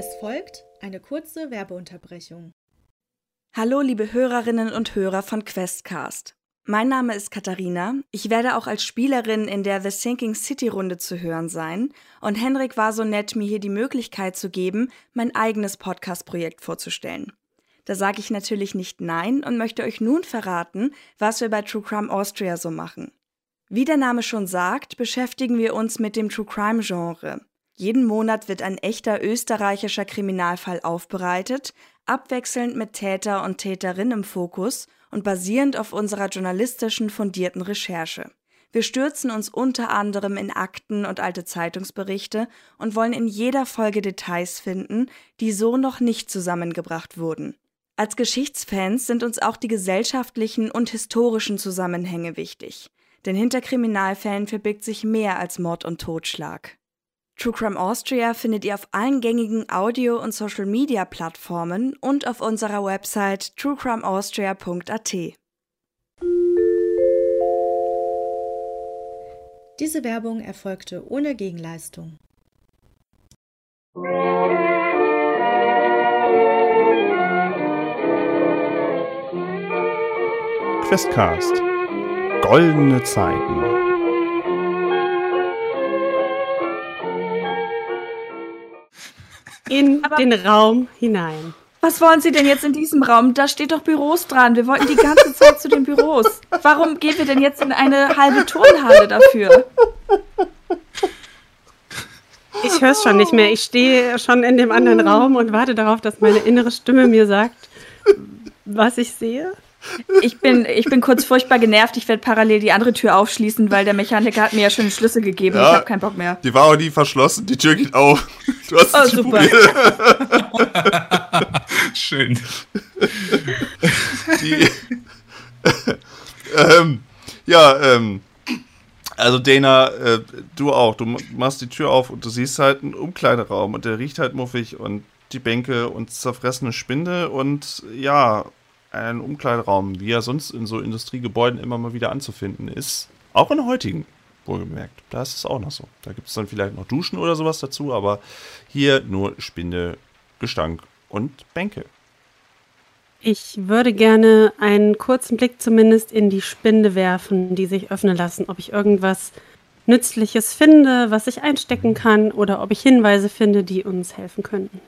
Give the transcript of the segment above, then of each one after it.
Es folgt eine kurze Werbeunterbrechung. Hallo, liebe Hörerinnen und Hörer von Questcast. Mein Name ist Katharina. Ich werde auch als Spielerin in der The Sinking City Runde zu hören sein. Und Henrik war so nett, mir hier die Möglichkeit zu geben, mein eigenes Podcast-Projekt vorzustellen. Da sage ich natürlich nicht Nein und möchte euch nun verraten, was wir bei True Crime Austria so machen. Wie der Name schon sagt, beschäftigen wir uns mit dem True Crime Genre. Jeden Monat wird ein echter österreichischer Kriminalfall aufbereitet, abwechselnd mit Täter und Täterin im Fokus und basierend auf unserer journalistischen fundierten Recherche. Wir stürzen uns unter anderem in Akten und alte Zeitungsberichte und wollen in jeder Folge Details finden, die so noch nicht zusammengebracht wurden. Als Geschichtsfans sind uns auch die gesellschaftlichen und historischen Zusammenhänge wichtig. Denn hinter Kriminalfällen verbirgt sich mehr als Mord und Totschlag. True Crime Austria findet ihr auf allen gängigen Audio- und Social-Media-Plattformen und auf unserer Website truecrimeaustria.at. Diese Werbung erfolgte ohne Gegenleistung. Questcast. Goldene Zeiten. In Aber- den Raum hinein. Was wollen Sie denn jetzt in diesem Raum? Da steht doch Büros dran. Wir wollten die ganze Zeit zu den Büros. Warum gehen wir denn jetzt in eine halbe Turnhalle dafür? Ich höre es schon nicht mehr. Ich stehe schon in dem anderen Raum und warte darauf, dass meine innere Stimme mir sagt, was ich sehe. Ich bin, ich bin kurz furchtbar genervt. Ich werde parallel die andere Tür aufschließen, weil der Mechaniker hat mir ja schon den Schlüssel gegeben. Ja. Ich habe keinen Bock mehr. Die war auch nie verschlossen, die Tür geht auf. Du hast Oh, super. Schön. Die, ähm, ja, ähm, also Dana, äh, du auch. Du machst die Tür auf und du siehst halt einen Umkleideraum und der riecht halt muffig und die Bänke und zerfressene Spinde und ja, ein Umkleideraum, wie er sonst in so Industriegebäuden immer mal wieder anzufinden ist. Auch in heutigen, wohlgemerkt. Da ist es auch noch so. Da gibt es dann vielleicht noch Duschen oder sowas dazu, aber hier nur Spinde, Gestank und Bänke. Ich würde gerne einen kurzen Blick zumindest in die Spinde werfen, die sich öffnen lassen, ob ich irgendwas Nützliches finde, was ich einstecken kann, oder ob ich Hinweise finde, die uns helfen könnten.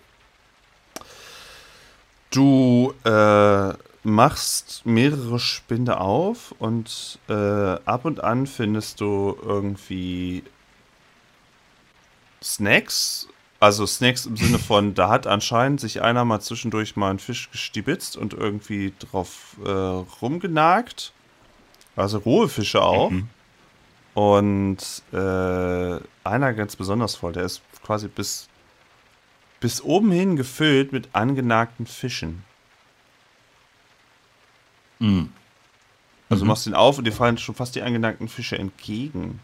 Du äh, machst mehrere Spinde auf und äh, ab und an findest du irgendwie Snacks. Also Snacks im Sinne von, da hat anscheinend sich einer mal zwischendurch mal einen Fisch gestibitzt und irgendwie drauf äh, rumgenagt. Also rohe Fische auch. Und äh, einer ganz besonders voll, der ist quasi bis, bis oben hin gefüllt mit angenagten Fischen. Mhm. Also du Mhm. machst ihn auf und dir fallen schon fast die angenagten Fische entgegen.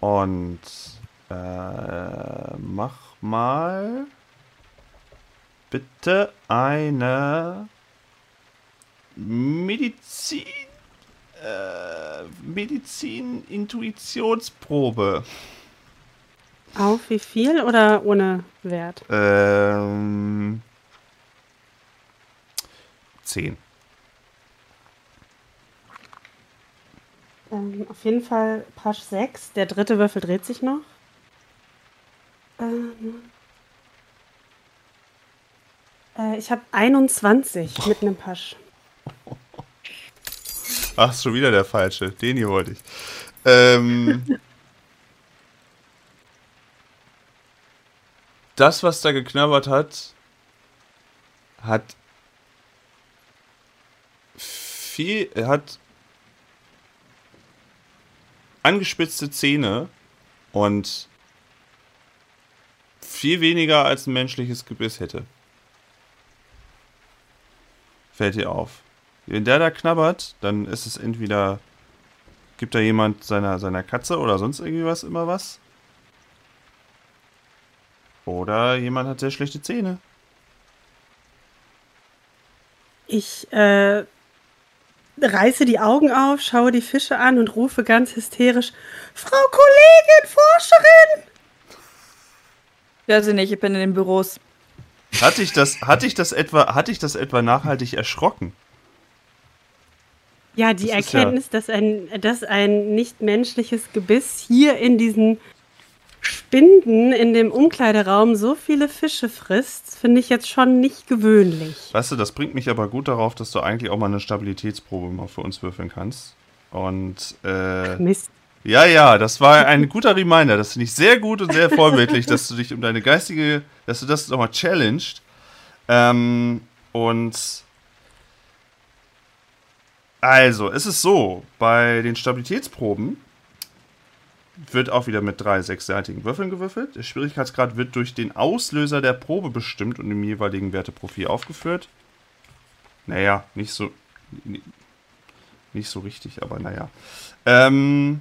Und äh, mach mal bitte eine Medizin äh, Medizin-Intuitionsprobe. Auf wie viel oder ohne Wert? Ähm, 10. Ähm, auf jeden Fall Pasch 6. Der dritte Würfel dreht sich noch. Ähm, äh, ich habe 21 mit einem Pasch. Ach, ist schon wieder der falsche. Den hier wollte ich. Ähm, das, was da geknabbert hat, hat viel, er hat angespitzte Zähne und viel weniger als ein menschliches Gebiss hätte. Fällt dir auf. Wenn der da knabbert, dann ist es entweder gibt da jemand seiner, seiner Katze oder sonst irgendwie was immer was. Oder jemand hat sehr schlechte Zähne. Ich äh, reiße die Augen auf, schaue die Fische an und rufe ganz hysterisch: Frau Kollegin, Forscherin! Weiß ich nicht, ich bin in den Büros. Hat dich das, hat dich das etwa, hat dich das etwa nachhaltig erschrocken? Ja, die Das Erkenntnis, dass, ein, dass ein nichtmenschliches Gebiss hier in diesen Spinden in dem Umkleideraum so viele Fische frisst, finde ich jetzt schon nicht gewöhnlich. Weißt du, das bringt mich aber gut darauf, dass du eigentlich auch mal eine Stabilitätsprobe mal für uns würfeln kannst. Und äh, Mist. ja, ja, das war ein guter Reminder. Das finde ich sehr gut und sehr vorbildlich, dass du dich um deine geistige, dass du das nochmal challenged. Ähm, und also, es ist so, bei den Stabilitätsproben wird auch wieder mit drei sechsseitigen Würfeln gewürfelt. Der Schwierigkeitsgrad wird durch den Auslöser der Probe bestimmt und im jeweiligen Werteprofil aufgeführt. Naja, nicht so. Nicht so richtig, aber naja. Ähm,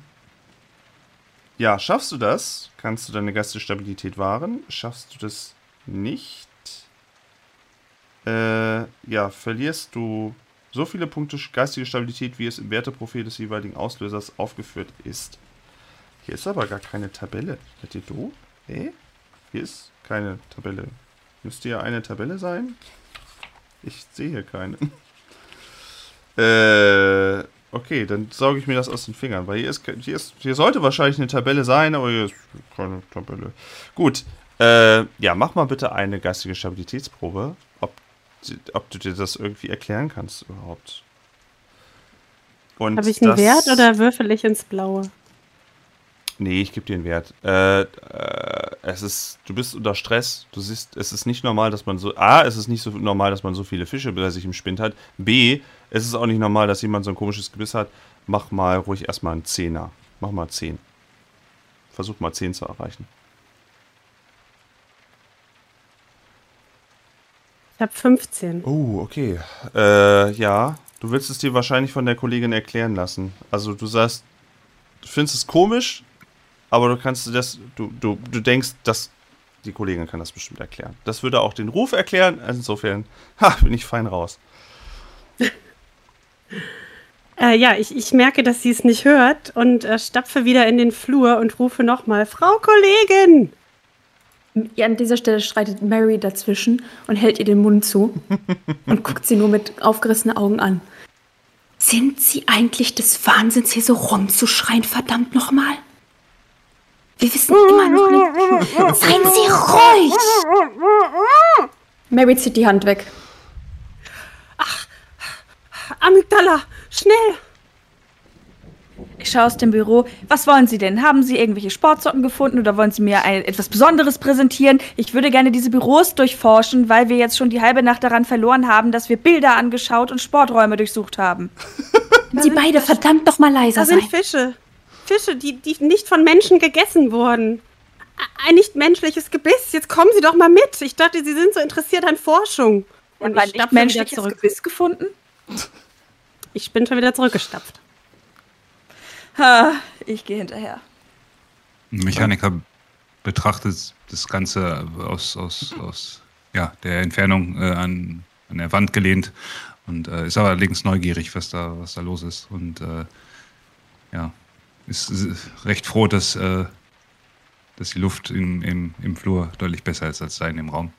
ja, schaffst du das, kannst du deine geistige Stabilität wahren. Schaffst du das nicht, äh, ja, verlierst du so viele Punkte geistige Stabilität, wie es im Werteprofil des jeweiligen Auslösers aufgeführt ist. Hier ist aber gar keine Tabelle. Seid ihr doof? Hä? Hier ist keine Tabelle. Müsste ja eine Tabelle sein? Ich sehe hier keine. äh, okay, dann sauge ich mir das aus den Fingern, weil hier ist, hier ist, hier sollte wahrscheinlich eine Tabelle sein, aber hier ist keine Tabelle. Gut, äh, ja, mach mal bitte eine geistige Stabilitätsprobe, ob, ob du dir das irgendwie erklären kannst überhaupt. Habe ich einen das- Wert oder würfel ich ins Blaue? Nee, ich gebe dir einen Wert. Äh, äh, es ist, du bist unter Stress. Du siehst, es ist nicht normal, dass man so. A, es ist nicht so normal, dass man so viele Fische bei sich im Spind hat. B, es ist auch nicht normal, dass jemand so ein komisches Gebiss hat. Mach mal ruhig erstmal einen Zehner. Mach mal 10. Versuch mal 10 zu erreichen. Ich habe 15. Oh, okay. Äh, ja. Du willst es dir wahrscheinlich von der Kollegin erklären lassen. Also du sagst, du findest es komisch, aber du kannst das, du, du, du denkst, dass die Kollegin kann das bestimmt erklären. Das würde auch den Ruf erklären. Insofern, ha, bin ich fein raus. Äh, ja, ich, ich merke, dass sie es nicht hört und äh, stapfe wieder in den Flur und rufe nochmal, Frau Kollegin! Ja, an dieser Stelle schreitet Mary dazwischen und hält ihr den Mund zu und guckt sie nur mit aufgerissenen Augen an. Sind Sie eigentlich des Wahnsinns, hier so rumzuschreien, verdammt nochmal? Wir wissen immer noch nicht. Seien Sie ruhig! Mary zieht die Hand weg. Amygdala, schnell! Ich schaue aus dem Büro. Was wollen Sie denn? Haben Sie irgendwelche Sportsocken gefunden oder wollen Sie mir ein, etwas Besonderes präsentieren? Ich würde gerne diese Büros durchforschen, weil wir jetzt schon die halbe Nacht daran verloren haben, dass wir Bilder angeschaut und Sporträume durchsucht haben. Sie beide verdammt noch mal leiser Da sind sein. Fische. Fische, die, die nicht von Menschen gegessen wurden. A- Ein nichtmenschliches Gebiss. Jetzt kommen Sie doch mal mit. Ich dachte, Sie sind so interessiert an Forschung. Und ein ich wieder menschliches zurück. Gebiss gefunden? Ich bin schon wieder zurückgestapft. Ha, ich gehe hinterher. Ein Mechaniker betrachtet das Ganze aus, aus, aus ja, der Entfernung äh, an, an der Wand gelehnt und äh, ist allerdings neugierig, was da, was da los ist. Und äh, ja, ist, recht froh, dass, äh, dass die Luft im, im, im Flur deutlich besser ist als da in dem Raum.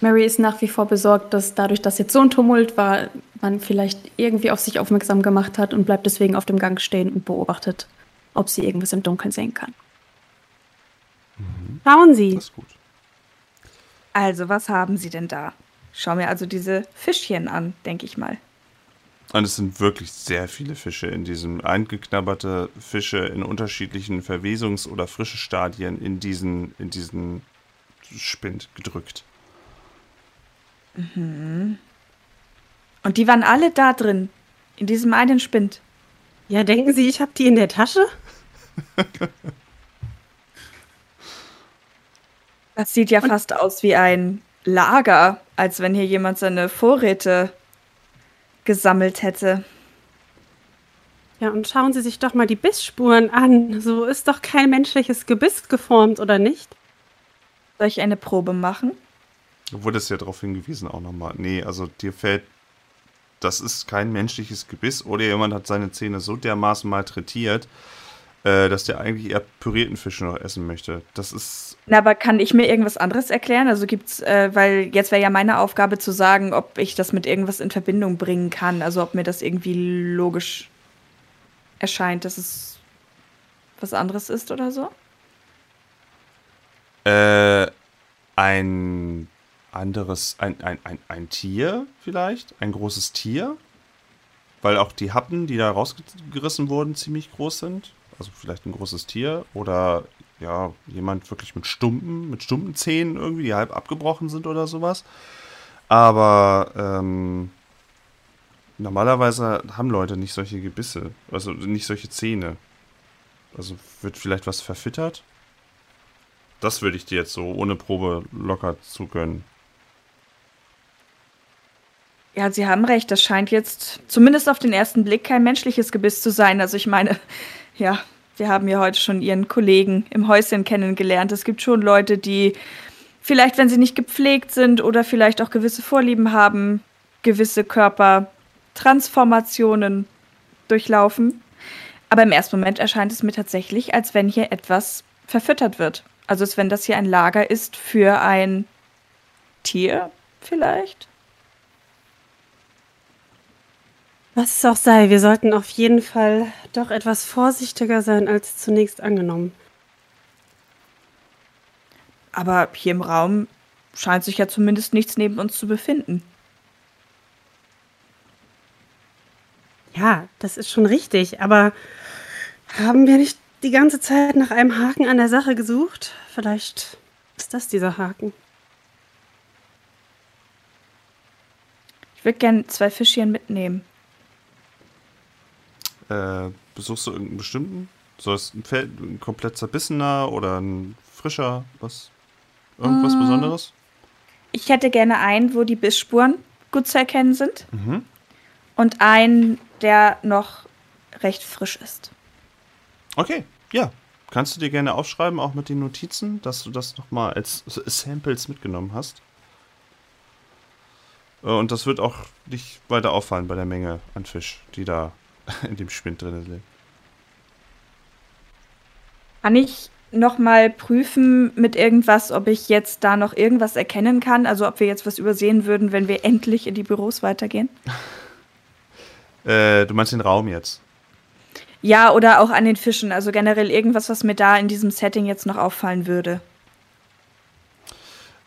Mary ist nach wie vor besorgt, dass dadurch, dass jetzt so ein Tumult war, man vielleicht irgendwie auf sich aufmerksam gemacht hat und bleibt deswegen auf dem Gang stehen und beobachtet, ob sie irgendwas im Dunkeln sehen kann. Schauen Sie. Das ist gut. Also, was haben Sie denn da? Schau mir also diese Fischchen an, denke ich mal. Und es sind wirklich sehr viele Fische in diesem eingeknabberte Fische in unterschiedlichen Verwesungs- oder frische Stadien in diesen, in diesen Spind gedrückt. Und die waren alle da drin, in diesem einen Spind. Ja, denken Sie, ich habe die in der Tasche? Das sieht ja fast aus wie ein Lager, als wenn hier jemand seine Vorräte gesammelt hätte. Ja, und schauen Sie sich doch mal die Bissspuren an. So ist doch kein menschliches Gebiss geformt, oder nicht? Soll ich eine Probe machen? Du wurdest ja darauf hingewiesen auch nochmal. Nee, also dir fällt, das ist kein menschliches Gebiss oder jemand hat seine Zähne so dermaßen malträtiert, äh, dass der eigentlich eher pürierten Fisch noch essen möchte. Das ist. Na, aber kann ich mir irgendwas anderes erklären? Also gibt's, äh, weil jetzt wäre ja meine Aufgabe zu sagen, ob ich das mit irgendwas in Verbindung bringen kann. Also ob mir das irgendwie logisch erscheint, dass es was anderes ist oder so. Äh, ein anderes, ein, ein, ein, ein Tier vielleicht? Ein großes Tier? Weil auch die Happen, die da rausgerissen wurden, ziemlich groß sind. Also vielleicht ein großes Tier oder ja, jemand wirklich mit Stumpen, mit Stumpenzähnen irgendwie, die halb abgebrochen sind oder sowas. Aber ähm, normalerweise haben Leute nicht solche Gebisse, also nicht solche Zähne. Also wird vielleicht was verfittert. Das würde ich dir jetzt so ohne Probe locker zugönnen. Ja, Sie haben recht. Das scheint jetzt zumindest auf den ersten Blick kein menschliches Gebiss zu sein. Also ich meine, ja, wir haben ja heute schon Ihren Kollegen im Häuschen kennengelernt. Es gibt schon Leute, die vielleicht, wenn sie nicht gepflegt sind oder vielleicht auch gewisse Vorlieben haben, gewisse Körpertransformationen durchlaufen. Aber im ersten Moment erscheint es mir tatsächlich, als wenn hier etwas verfüttert wird. Also als wenn das hier ein Lager ist für ein Tier vielleicht. Was es auch sei, wir sollten auf jeden Fall doch etwas vorsichtiger sein als zunächst angenommen. Aber hier im Raum scheint sich ja zumindest nichts neben uns zu befinden. Ja, das ist schon richtig, aber haben wir nicht die ganze Zeit nach einem Haken an der Sache gesucht? Vielleicht ist das dieser Haken. Ich würde gerne zwei Fischchen mitnehmen. Äh, besuchst du irgendeinen bestimmten? Soll es ein, Feld, ein komplett zerbissener oder ein frischer? Was? Irgendwas mm. Besonderes? Ich hätte gerne einen, wo die Bissspuren gut zu erkennen sind. Mhm. Und einen, der noch recht frisch ist. Okay, ja. Kannst du dir gerne aufschreiben, auch mit den Notizen, dass du das nochmal als Samples mitgenommen hast. Äh, und das wird auch nicht weiter auffallen bei der Menge an Fisch, die da in dem Spind drin sind. Kann ich nochmal prüfen mit irgendwas, ob ich jetzt da noch irgendwas erkennen kann? Also ob wir jetzt was übersehen würden, wenn wir endlich in die Büros weitergehen? äh, du meinst den Raum jetzt? Ja, oder auch an den Fischen. Also generell irgendwas, was mir da in diesem Setting jetzt noch auffallen würde.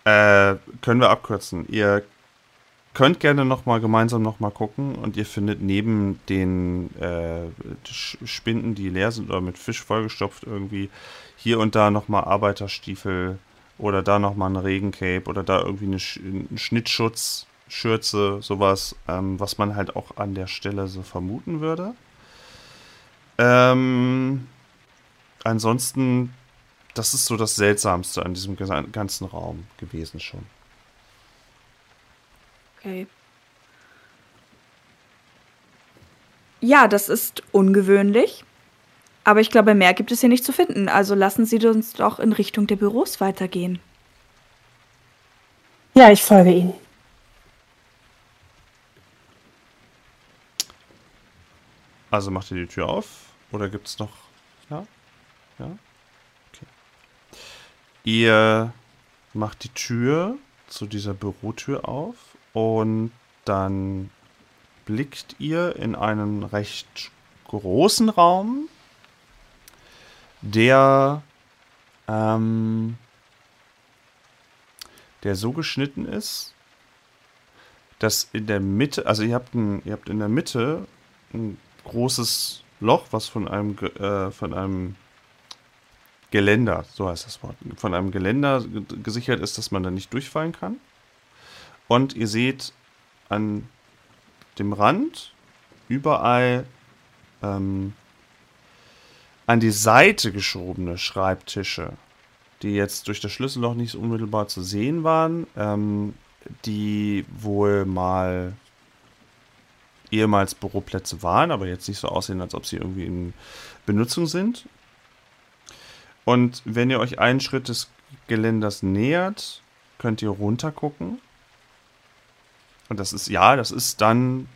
Äh, können wir abkürzen. Ihr könnt gerne noch mal gemeinsam noch mal gucken und ihr findet neben den äh, Spinden, die leer sind oder mit Fisch vollgestopft irgendwie, hier und da noch mal Arbeiterstiefel oder da noch mal ein Regencape oder da irgendwie eine Sch ein Schnittschutz, Schürze, sowas, ähm, was man halt auch an der Stelle so vermuten würde. Ähm, ansonsten, das ist so das Seltsamste an diesem ganzen Raum gewesen schon. Okay. Ja, das ist ungewöhnlich. Aber ich glaube, mehr gibt es hier nicht zu finden. Also lassen Sie uns doch in Richtung der Büros weitergehen. Ja, ich folge Ihnen. Also macht ihr die Tür auf? Oder gibt es noch. Ja? Ja? Okay. Ihr macht die Tür zu dieser Bürotür auf und dann blickt ihr in einen recht großen Raum, der, ähm, der so geschnitten ist, dass in der Mitte, also ihr habt, ein, ihr habt in der Mitte ein großes Loch, was von einem, äh, von einem Geländer, so heißt das Wort, von einem Geländer gesichert ist, dass man da nicht durchfallen kann. Und ihr seht an dem Rand überall ähm, an die Seite geschobene Schreibtische, die jetzt durch das Schlüsselloch nicht so unmittelbar zu sehen waren, ähm, die wohl mal ehemals Büroplätze waren, aber jetzt nicht so aussehen, als ob sie irgendwie in Benutzung sind. Und wenn ihr euch einen Schritt des Geländers nähert, könnt ihr runter gucken und das ist, ja, das ist dann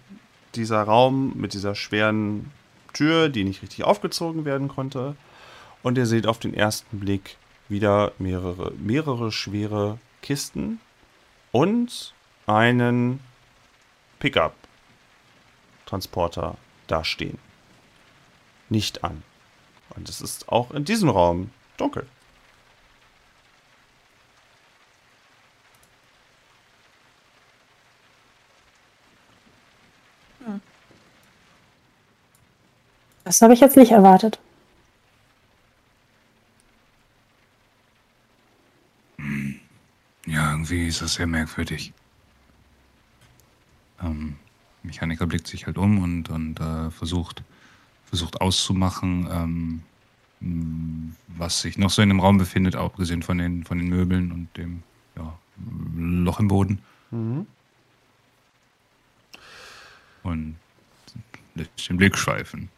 dieser Raum mit dieser schweren Tür, die nicht richtig aufgezogen werden konnte. Und ihr seht auf den ersten Blick wieder mehrere, mehrere schwere Kisten und einen Pickup-Transporter dastehen. Nicht an. Und es ist auch in diesem Raum dunkel. Das habe ich jetzt nicht erwartet. Ja, irgendwie ist das sehr merkwürdig. Ähm, Mechaniker blickt sich halt um und, und äh, versucht, versucht auszumachen, ähm, mh, was sich noch so in dem Raum befindet, abgesehen von den, von den Möbeln und dem ja, Loch im Boden. Mhm. Und lässt den Blick schweifen.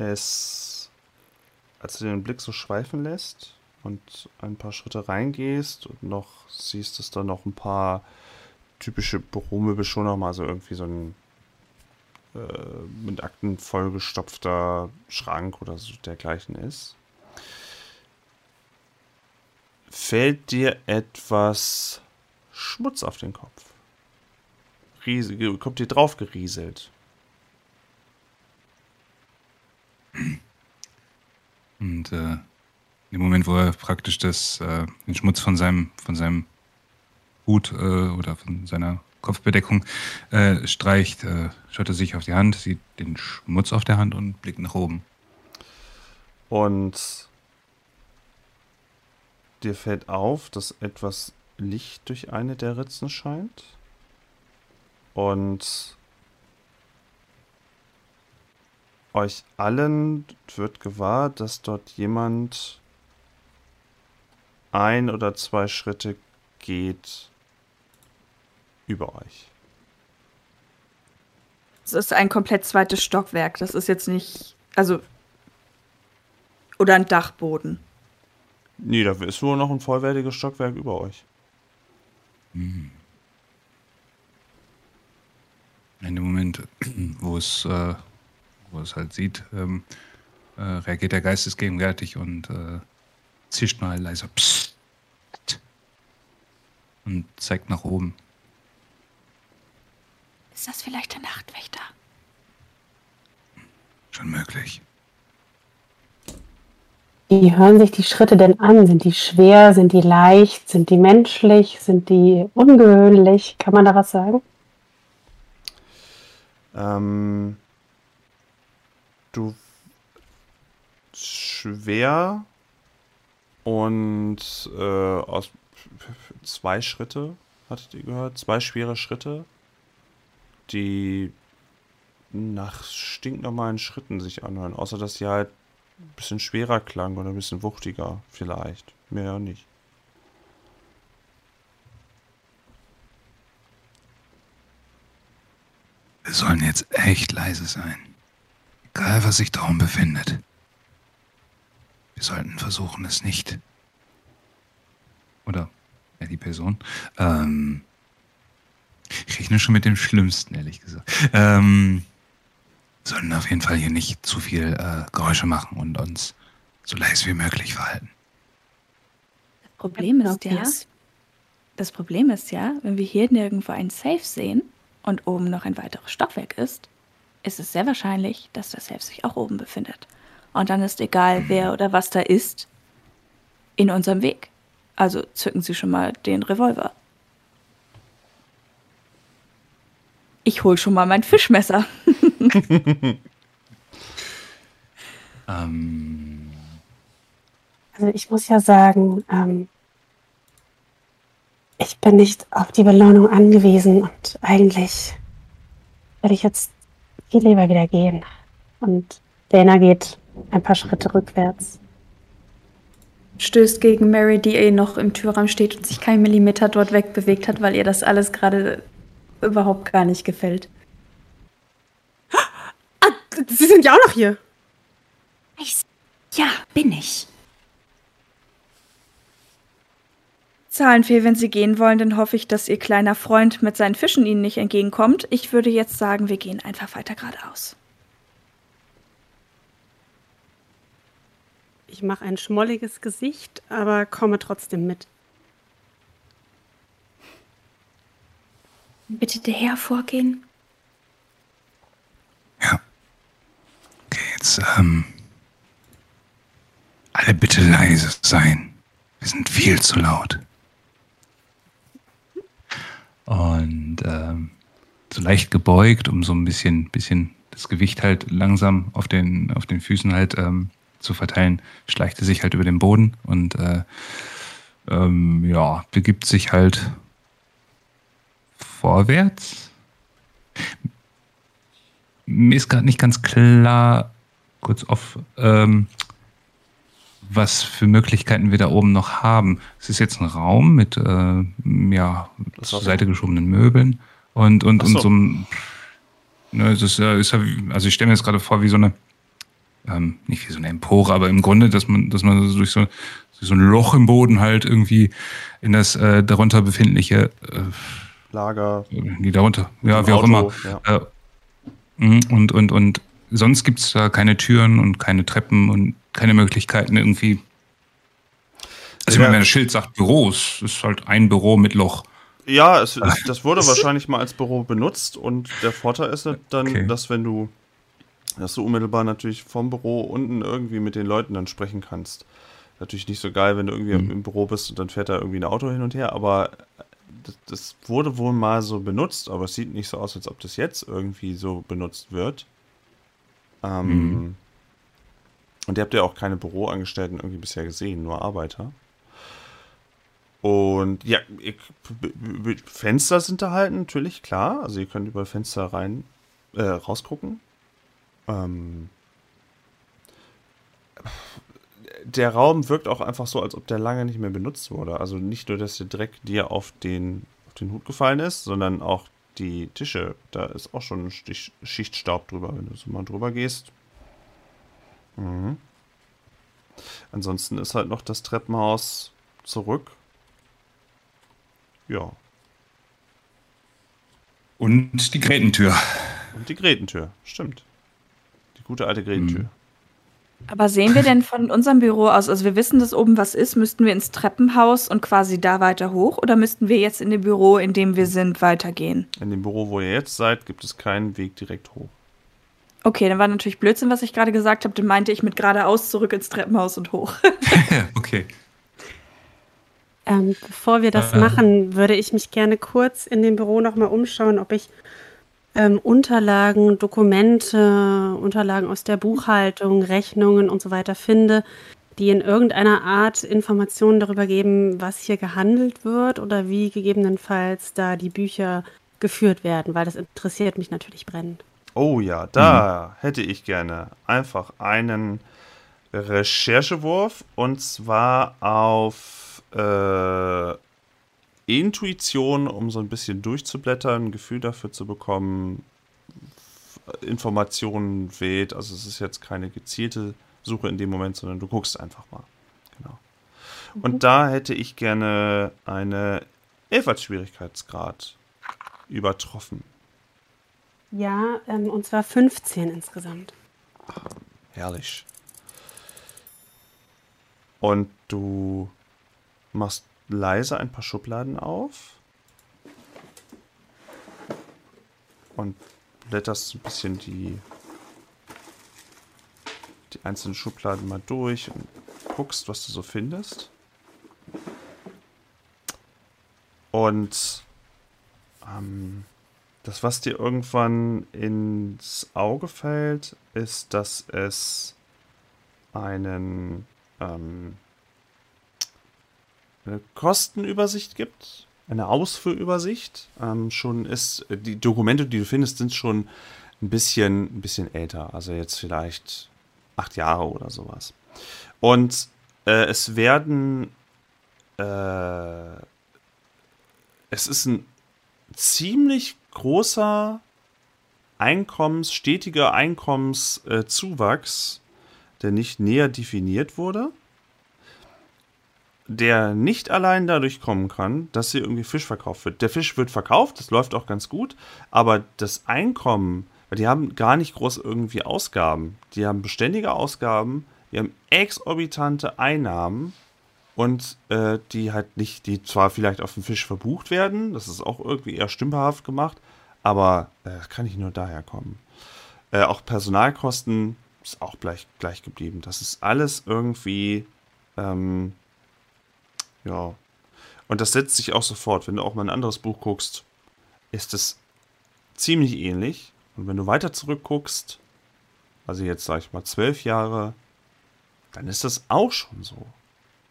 Es, als du den Blick so schweifen lässt und ein paar Schritte reingehst und noch siehst, dass da noch ein paar typische Büromöbel schon noch mal so irgendwie so ein äh, mit Akten vollgestopfter Schrank oder so dergleichen ist. Fällt dir etwas Schmutz auf den Kopf? Riesige, kommt dir drauf gerieselt. Und äh, im Moment, wo er praktisch das, äh, den Schmutz von seinem, von seinem Hut äh, oder von seiner Kopfbedeckung äh, streicht, äh, schaut er sich auf die Hand, sieht den Schmutz auf der Hand und blickt nach oben. Und dir fällt auf, dass etwas Licht durch eine der Ritzen scheint. Und euch allen wird gewahr, dass dort jemand ein oder zwei Schritte geht über euch. Es ist ein komplett zweites Stockwerk. Das ist jetzt nicht. Also. Oder ein Dachboden. Nee, da ist wohl noch ein vollwertiges Stockwerk über euch. In dem Moment, wo es, äh, wo es halt sieht, ähm, äh, reagiert der geistesgegenwärtig und äh, zischt mal leiser Psst und zeigt nach oben. Ist das vielleicht der Nachtwächter? Schon möglich. Wie hören sich die Schritte denn an? Sind die schwer? Sind die leicht? Sind die menschlich? Sind die ungewöhnlich? Kann man da was sagen? Ähm, du schwer und äh, aus zwei Schritte, hattet ihr gehört? Zwei schwere Schritte, die nach stinknormalen Schritten sich anhören, außer dass sie halt ein bisschen schwerer klang oder ein bisschen wuchtiger, vielleicht. Mehr nicht. Wir sollen jetzt echt leise sein. Egal, was sich darum befindet. Wir sollten versuchen, es nicht. Oder ja, die Person. Ähm, ich rechne schon mit dem Schlimmsten, ehrlich gesagt. Ähm, sollten auf jeden Fall hier nicht zu viel äh, Geräusche machen und uns so leise wie möglich verhalten. Das Problem ist ja, das Problem ist ja, wenn wir hier nirgendwo ein Safe sehen und oben noch ein weiteres Stockwerk ist, ist es sehr wahrscheinlich, dass das Safe sich auch oben befindet. Und dann ist egal, wer oder was da ist, in unserem Weg. Also zücken Sie schon mal den Revolver. Ich hol schon mal mein Fischmesser. Ähm, Also ich muss ja sagen, ähm, ich bin nicht auf die Belohnung angewiesen und eigentlich werde ich jetzt viel lieber wieder gehen. Und Dana geht ein paar Schritte rückwärts. Stößt gegen Mary, die eh noch im Türrahmen steht und sich keinen Millimeter dort wegbewegt hat, weil ihr das alles gerade überhaupt gar nicht gefällt. Ah, Sie sind ja auch noch hier. Ich, ja, bin ich. Zahlen viel, wenn Sie gehen wollen, dann hoffe ich, dass Ihr kleiner Freund mit seinen Fischen Ihnen nicht entgegenkommt. Ich würde jetzt sagen, wir gehen einfach weiter geradeaus. Ich mache ein schmolliges Gesicht, aber komme trotzdem mit. Bitte der Herr vorgehen. Ja. Okay, jetzt, ähm. Alle bitte leise sein. Wir sind viel zu laut. Und ähm, so leicht gebeugt, um so ein bisschen, bisschen das Gewicht halt langsam auf den, auf den Füßen halt ähm, zu verteilen, schleicht er sich halt über den Boden und äh, ähm, ja, begibt sich halt vorwärts. Mir ist gerade nicht ganz klar, kurz auf, ähm, was für Möglichkeiten wir da oben noch haben. Es ist jetzt ein Raum mit äh, ja, zur Seite geschobenen Möbeln und, und, so. und so einem. Ne, es ist, ja, also ich stelle mir jetzt gerade vor, wie so eine, ähm, nicht wie so eine Empore, aber im Grunde, dass man, dass man durch so, so ein Loch im Boden halt irgendwie in das äh, darunter befindliche äh, Lager. Die darunter, ja, wie Auto, auch immer. Ja. Äh, mhm, und, und, und sonst gibt es da keine Türen und keine Treppen und keine Möglichkeiten irgendwie. Also, ja. wenn das Schild sagt Büros, ist halt ein Büro mit Loch. Ja, es, es, das wurde wahrscheinlich mal als Büro benutzt und der Vorteil ist dann, okay. dass wenn du, dass du unmittelbar natürlich vom Büro unten irgendwie mit den Leuten dann sprechen kannst. Natürlich nicht so geil, wenn du irgendwie mhm. im Büro bist und dann fährt da irgendwie ein Auto hin und her, aber das, das, wurde wohl mal so benutzt, aber es sieht nicht so aus, als ob das jetzt irgendwie so benutzt wird. Ähm, mhm. Und ihr habt ja auch keine Büroangestellten irgendwie bisher gesehen, nur Arbeiter. Und ja, ich, Fenster sind da halt natürlich klar. Also ihr könnt über Fenster rein äh, rausgucken. Ähm, der Raum wirkt auch einfach so, als ob der lange nicht mehr benutzt wurde. Also nicht nur, dass der Dreck dir auf den, auf den Hut gefallen ist, sondern auch die Tische. Da ist auch schon ein Stich, Schicht Staub drüber, wenn du so mal drüber gehst. Mhm. Ansonsten ist halt noch das Treppenhaus zurück. Ja. Und die Grätentür. Und die Grätentür, stimmt. Die gute alte Grätentür. Mhm. Aber sehen wir denn von unserem Büro aus, also wir wissen, dass oben was ist, müssten wir ins Treppenhaus und quasi da weiter hoch oder müssten wir jetzt in dem Büro, in dem wir sind, weitergehen? In dem Büro, wo ihr jetzt seid, gibt es keinen Weg direkt hoch. Okay, dann war natürlich Blödsinn, was ich gerade gesagt habe. Dann meinte ich mit geradeaus zurück ins Treppenhaus und hoch. okay. Ähm, bevor wir das äh, machen, würde ich mich gerne kurz in dem Büro nochmal umschauen, ob ich ähm, Unterlagen, Dokumente, Unterlagen aus der Buchhaltung, Rechnungen und so weiter finde, die in irgendeiner Art Informationen darüber geben, was hier gehandelt wird oder wie gegebenenfalls da die Bücher geführt werden, weil das interessiert mich natürlich brennend. Oh ja, da mhm. hätte ich gerne einfach einen Recherchewurf und zwar auf äh, Intuition, um so ein bisschen durchzublättern, ein Gefühl dafür zu bekommen, Informationen weht. Also es ist jetzt keine gezielte Suche in dem Moment, sondern du guckst einfach mal. Genau. Mhm. Und da hätte ich gerne eine 11 als Schwierigkeitsgrad übertroffen. Ja, ähm, und zwar 15 insgesamt. Herrlich. Und du machst leise ein paar Schubladen auf und blätterst ein bisschen die, die einzelnen Schubladen mal durch und guckst, was du so findest. Und ähm, das, was dir irgendwann ins Auge fällt, ist, dass es einen ähm, eine Kostenübersicht gibt, eine Ausführübersicht. Ähm, schon ist, die Dokumente, die du findest, sind schon ein bisschen, ein bisschen älter. Also jetzt vielleicht acht Jahre oder sowas. Und äh, es werden, äh, es ist ein ziemlich großer Einkommens, stetiger Einkommenszuwachs, äh, der nicht näher definiert wurde der nicht allein dadurch kommen kann, dass hier irgendwie Fisch verkauft wird. Der Fisch wird verkauft, das läuft auch ganz gut, aber das Einkommen, die haben gar nicht groß irgendwie Ausgaben. Die haben beständige Ausgaben, die haben exorbitante Einnahmen und äh, die halt nicht, die zwar vielleicht auf den Fisch verbucht werden, das ist auch irgendwie eher stümperhaft gemacht, aber äh, kann nicht nur daher kommen. Äh, auch Personalkosten ist auch gleich, gleich geblieben. Das ist alles irgendwie ähm, ja. Und das setzt sich auch sofort. Wenn du auch mal ein anderes Buch guckst, ist es ziemlich ähnlich. Und wenn du weiter zurückguckst, also jetzt sage ich mal zwölf Jahre, dann ist das auch schon so.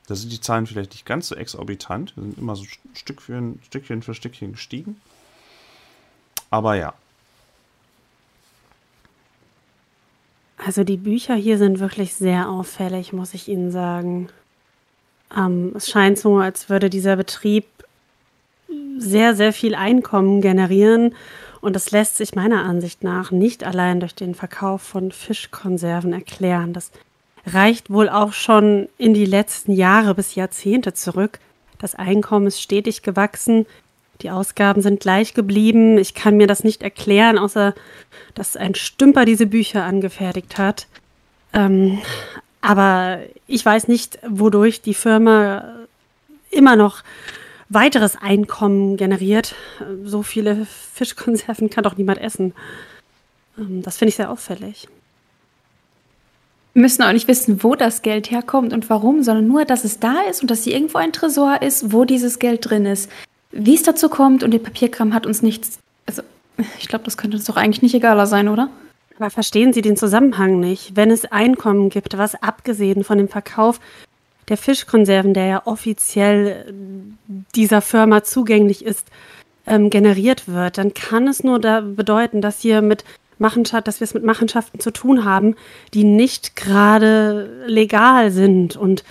Da sind die Zahlen vielleicht nicht ganz so exorbitant. Wir sind immer so Stück für ein, Stückchen für Stückchen gestiegen. Aber ja. Also die Bücher hier sind wirklich sehr auffällig, muss ich Ihnen sagen. Ähm, es scheint so, als würde dieser Betrieb sehr, sehr viel Einkommen generieren. Und das lässt sich meiner Ansicht nach nicht allein durch den Verkauf von Fischkonserven erklären. Das reicht wohl auch schon in die letzten Jahre bis Jahrzehnte zurück. Das Einkommen ist stetig gewachsen. Die Ausgaben sind gleich geblieben. Ich kann mir das nicht erklären, außer dass ein Stümper diese Bücher angefertigt hat. Ähm, aber ich weiß nicht, wodurch die Firma immer noch weiteres Einkommen generiert. So viele Fischkonserven kann doch niemand essen. Ähm, das finde ich sehr auffällig. Wir müssen auch nicht wissen, wo das Geld herkommt und warum, sondern nur, dass es da ist und dass hier irgendwo ein Tresor ist, wo dieses Geld drin ist. Wie es dazu kommt und der Papierkram hat uns nichts. Also, ich glaube, das könnte uns doch eigentlich nicht egaler sein, oder? Aber verstehen Sie den Zusammenhang nicht? Wenn es Einkommen gibt, was abgesehen von dem Verkauf der Fischkonserven, der ja offiziell äh, dieser Firma zugänglich ist, ähm, generiert wird, dann kann es nur da bedeuten, dass hier mit Machenschaft, dass wir es mit Machenschaften zu tun haben, die nicht gerade legal sind. Und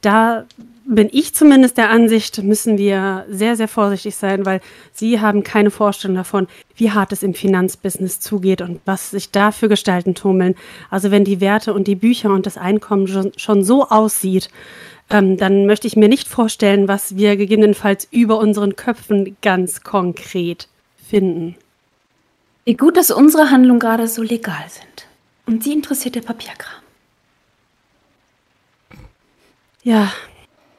da bin ich zumindest der Ansicht, müssen wir sehr, sehr vorsichtig sein, weil Sie haben keine Vorstellung davon, wie hart es im Finanzbusiness zugeht und was sich da für Gestalten tummeln. Also wenn die Werte und die Bücher und das Einkommen schon, schon so aussieht, ähm, dann möchte ich mir nicht vorstellen, was wir gegebenenfalls über unseren Köpfen ganz konkret finden. Wie gut, dass unsere Handlungen gerade so legal sind. Und Sie interessiert der Papierkram. Ja,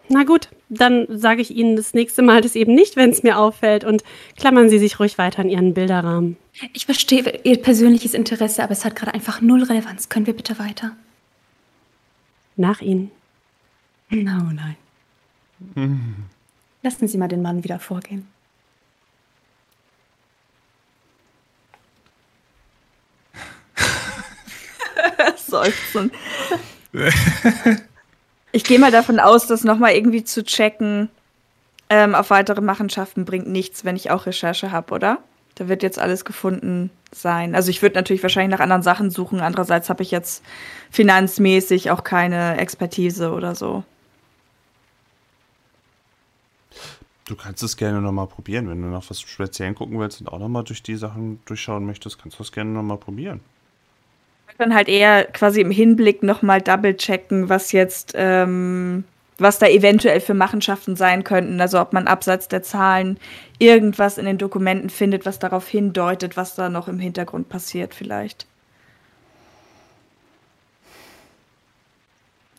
na gut, dann sage ich Ihnen das nächste Mal das eben nicht, wenn es mir auffällt und klammern Sie sich ruhig weiter an Ihren Bilderrahmen. Ich verstehe Ihr persönliches Interesse, aber es hat gerade einfach null Relevanz. Können wir bitte weiter? Nach Ihnen. Oh nein. Lassen Sie mal den Mann wieder vorgehen. Seufzen. Ich gehe mal davon aus, dass nochmal irgendwie zu checken ähm, auf weitere Machenschaften bringt nichts, wenn ich auch Recherche habe, oder? Da wird jetzt alles gefunden sein. Also ich würde natürlich wahrscheinlich nach anderen Sachen suchen. Andererseits habe ich jetzt finanzmäßig auch keine Expertise oder so. Du kannst es gerne nochmal probieren. Wenn du nach was Speziellen gucken willst und auch nochmal durch die Sachen durchschauen möchtest, kannst du es gerne nochmal probieren dann halt eher quasi im Hinblick nochmal double checken, was jetzt, ähm, was da eventuell für Machenschaften sein könnten. Also ob man abseits der Zahlen irgendwas in den Dokumenten findet, was darauf hindeutet, was da noch im Hintergrund passiert vielleicht.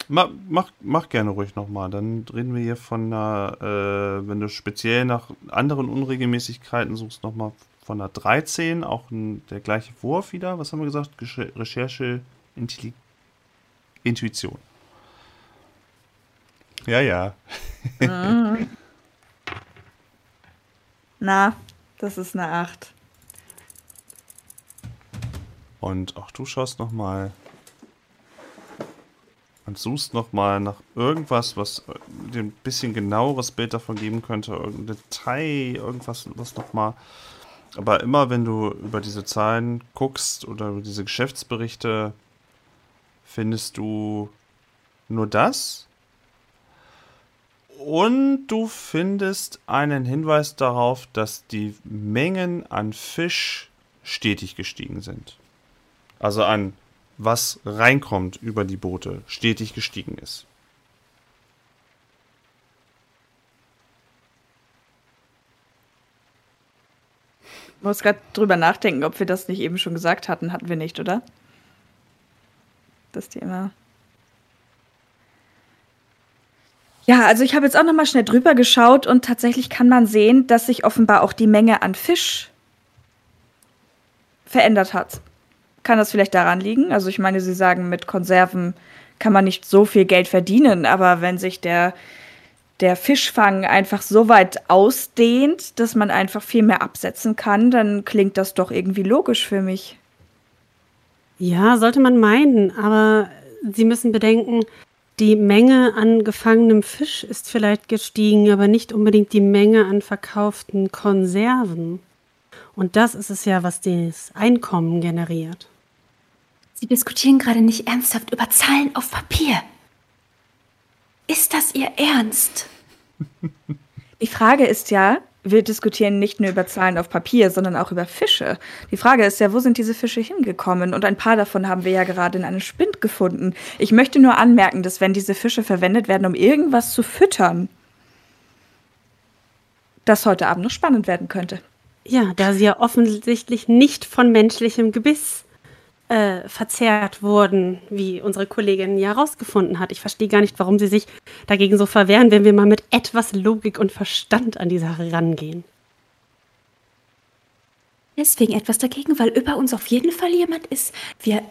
Mach, mach, mach gerne ruhig nochmal. Dann reden wir hier von einer, äh, wenn du speziell nach anderen Unregelmäßigkeiten suchst, nochmal von der 13, auch ein, der gleiche Wurf wieder. Was haben wir gesagt? Recherche, Intelli Intuition. Ja, ja. Mhm. Na, das ist eine 8. Und auch du schaust nochmal und suchst nochmal nach irgendwas, was dir ein bisschen genaueres Bild davon geben könnte, irgendein Detail, irgendwas, was nochmal aber immer wenn du über diese Zahlen guckst oder über diese Geschäftsberichte, findest du nur das. Und du findest einen Hinweis darauf, dass die Mengen an Fisch stetig gestiegen sind. Also an was reinkommt über die Boote, stetig gestiegen ist. Muss gerade drüber nachdenken, ob wir das nicht eben schon gesagt hatten. Hatten wir nicht, oder? Die immer. Ja, also ich habe jetzt auch noch mal schnell drüber geschaut und tatsächlich kann man sehen, dass sich offenbar auch die Menge an Fisch verändert hat. Kann das vielleicht daran liegen? Also ich meine, Sie sagen, mit Konserven kann man nicht so viel Geld verdienen, aber wenn sich der, der Fischfang einfach so weit ausdehnt, dass man einfach viel mehr absetzen kann, dann klingt das doch irgendwie logisch für mich. Ja, sollte man meinen, aber Sie müssen bedenken, die Menge an gefangenem Fisch ist vielleicht gestiegen, aber nicht unbedingt die Menge an verkauften Konserven. Und das ist es ja, was das Einkommen generiert. Sie diskutieren gerade nicht ernsthaft über Zahlen auf Papier. Ist das Ihr Ernst? Die Frage ist ja, wir diskutieren nicht nur über Zahlen auf Papier, sondern auch über Fische. Die Frage ist ja, wo sind diese Fische hingekommen? Und ein paar davon haben wir ja gerade in einem Spind gefunden. Ich möchte nur anmerken, dass wenn diese Fische verwendet werden, um irgendwas zu füttern, das heute Abend noch spannend werden könnte. Ja, da sie ja offensichtlich nicht von menschlichem Gebiss äh, verzerrt wurden, wie unsere Kollegin ja herausgefunden hat. Ich verstehe gar nicht, warum sie sich dagegen so verwehren, wenn wir mal mit etwas Logik und Verstand an die Sache rangehen. Deswegen etwas dagegen, weil über uns auf jeden Fall jemand ist, wir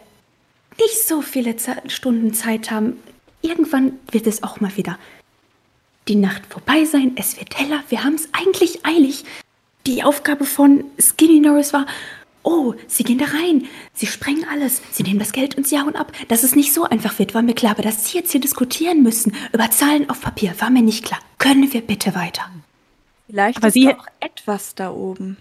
nicht so viele Ze Stunden Zeit haben. Irgendwann wird es auch mal wieder die Nacht vorbei sein, es wird heller, wir haben es eigentlich eilig. Die Aufgabe von Skinny Norris war, oh, sie gehen da rein, sie sprengen alles, sie nehmen das Geld und sie hauen ab. Dass es nicht so einfach wird, war mir klar, aber dass Sie jetzt hier diskutieren müssen über Zahlen auf Papier, war mir nicht klar. Können wir bitte weiter? Vielleicht Aber ist Sie- auch etwas da oben.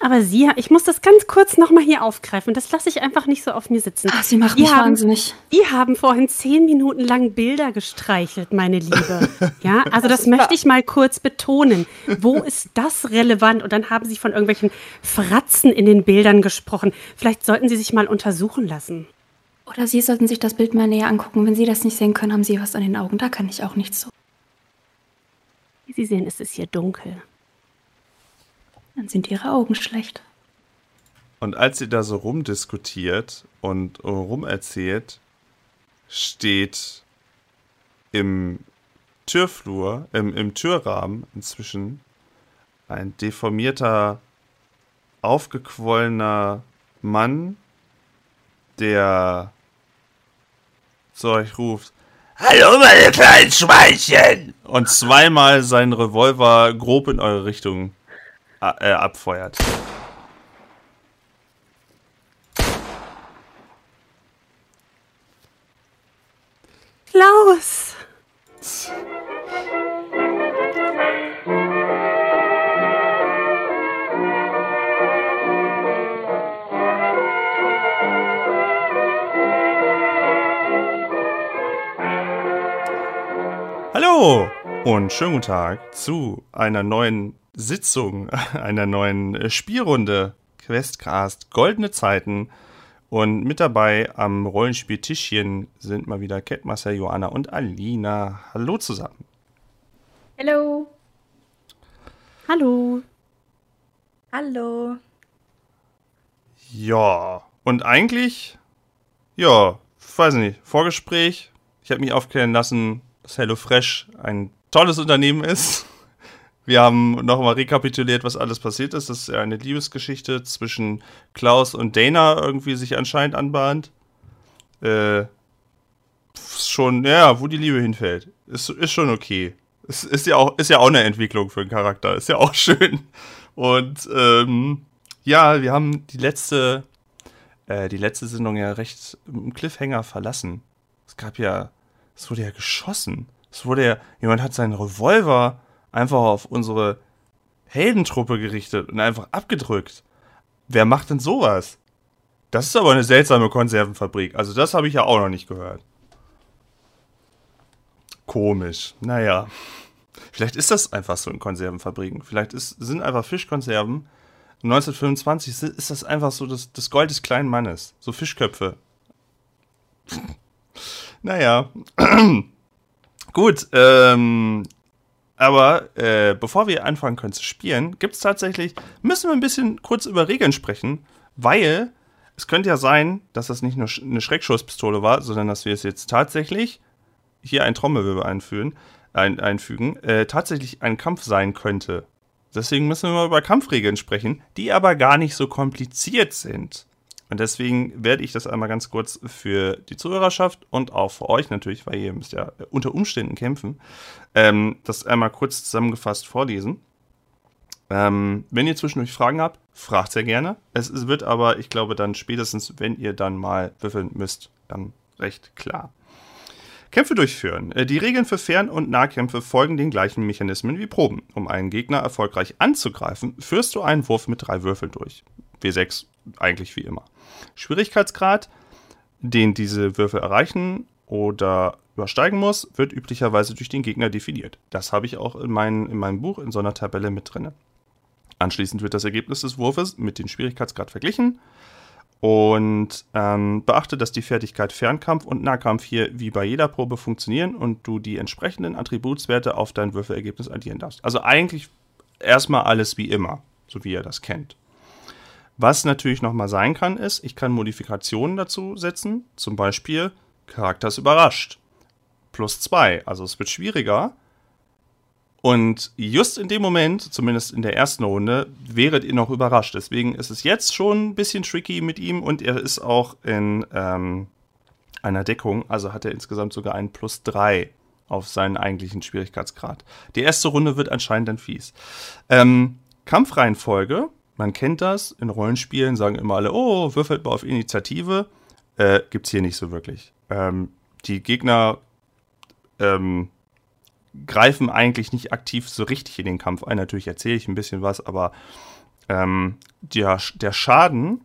Aber Sie, ich muss das ganz kurz nochmal hier aufgreifen. Das lasse ich einfach nicht so auf mir sitzen. Ach, Sie machen Die mich haben- wahnsinnig. Die haben vorhin zehn Minuten lang Bilder gestreichelt, meine Liebe. Ja, also das, möchte ich mal kurz betonen. Wo ist das relevant? Und dann haben Sie von irgendwelchen Fratzen in den Bildern gesprochen. Vielleicht sollten Sie sich mal untersuchen lassen. Oder Sie sollten sich das Bild mal näher angucken. Wenn Sie das nicht sehen können, haben Sie was an den Augen. Da kann ich auch nichts so. Wie Sie sehen, ist es hier dunkel. Dann sind Ihre Augen schlecht. Und als sie da so rumdiskutiert und rumerzählt, steht im Türflur, im, im Türrahmen inzwischen ein deformierter, aufgequollener Mann, der zu euch ruft, Hallo meine kleinen Schweinchen! Und zweimal seinen Revolver grob in eure Richtung äh, abfeuert. Klaus! Hallo und schönen guten Tag zu einer neuen Sitzung, einer neuen Spielrunde Questcast Goldene Zeiten. Und mit dabei am Rollenspieltischchen sind mal wieder Catmaster, Joanna und Alina. Hallo zusammen. Hallo. Hallo. Hallo. Ja, und eigentlich, ja, weiß nicht, Vorgespräch. Ich habe mich aufklären lassen, dass HelloFresh ein tolles Unternehmen ist. Wir haben nochmal rekapituliert, was alles passiert ist. Das ist eine Liebesgeschichte zwischen Klaus und Dana irgendwie sich anscheinend anbahnt. Äh, schon, ja, wo die Liebe hinfällt. Ist, ist schon okay. Ist, ist, ja auch, ist ja auch eine Entwicklung für einen Charakter. Ist ja auch schön. Und ähm, ja, wir haben die letzte, äh, die letzte Sendung ja recht im Cliffhanger verlassen. Es gab ja, es wurde ja geschossen. Es wurde ja, jemand hat seinen Revolver einfach auf unsere Heldentruppe gerichtet und einfach abgedrückt. Wer macht denn sowas? Das ist aber eine seltsame Konservenfabrik. Also das habe ich ja auch noch nicht gehört. Komisch. Naja. Vielleicht ist das einfach so in Konservenfabriken. Vielleicht ist, sind einfach Fischkonserven 1925 si- ist das einfach so das, das Gold des kleinen Mannes. So Fischköpfe. naja. Gut, ähm, Aber äh, bevor wir anfangen können zu spielen, gibt es tatsächlich, müssen wir ein bisschen kurz über Regeln sprechen, weil es könnte ja sein, dass das nicht nur eine Schreckschusspistole war, sondern dass wir es jetzt tatsächlich hier ein Trommelwirbel einführen, ein, einfügen, äh, tatsächlich ein Kampf sein könnte. Deswegen müssen wir mal über Kampfregeln sprechen, die aber gar nicht so kompliziert sind. Und deswegen werde ich das einmal ganz kurz für die Zuhörerschaft und auch für euch natürlich, weil ihr müsst ja unter Umständen kämpfen, ähm, das einmal kurz zusammengefasst vorlesen. Ähm, wenn ihr zwischendurch Fragen habt, fragt sehr gerne. Es, wird aber, ich glaube, dann spätestens, wenn ihr dann mal würfeln müsst, dann recht klar. Kämpfe durchführen. Äh, die Regeln für Fern- und Nahkämpfe folgen den gleichen Mechanismen wie Proben. Um einen Gegner erfolgreich anzugreifen, führst du einen Wurf mit drei Würfeln durch. W6 eigentlich wie immer. Schwierigkeitsgrad, den diese Würfel erreichen oder übersteigen muss, wird üblicherweise durch den Gegner definiert. Das habe ich auch in, mein, in meinem Buch in so einer Tabelle mit drin. Anschließend wird das Ergebnis des Wurfes mit dem Schwierigkeitsgrad verglichen und ähm, beachte, dass die Fertigkeit Fernkampf und Nahkampf hier wie bei jeder Probe funktionieren und du die entsprechenden Attributswerte auf dein Würfelergebnis addieren darfst. Also eigentlich erstmal alles wie immer, so wie ihr das kennt. Was natürlich nochmal sein kann, ist, ich kann Modifikationen dazu setzen. Zum Beispiel, Charakter ist überrascht. Plus zwei. Also es wird schwieriger. Und just in dem Moment, zumindest in der ersten Runde, wäret ihr noch überrascht. Deswegen ist es jetzt schon ein bisschen tricky mit ihm und er ist auch in ähm, einer Deckung. Also hat er insgesamt sogar einen Plus drei auf seinen eigentlichen Schwierigkeitsgrad. Die erste Runde wird anscheinend dann fies. Ähm, Kampfreihenfolge man kennt das, in Rollenspielen sagen immer alle, oh, würfelt mal auf Initiative. Äh, gibt's hier nicht so wirklich. Ähm, die Gegner ähm, greifen eigentlich nicht aktiv so richtig in den Kampf ein. Natürlich erzähle ich ein bisschen was, aber ähm, der, der Schaden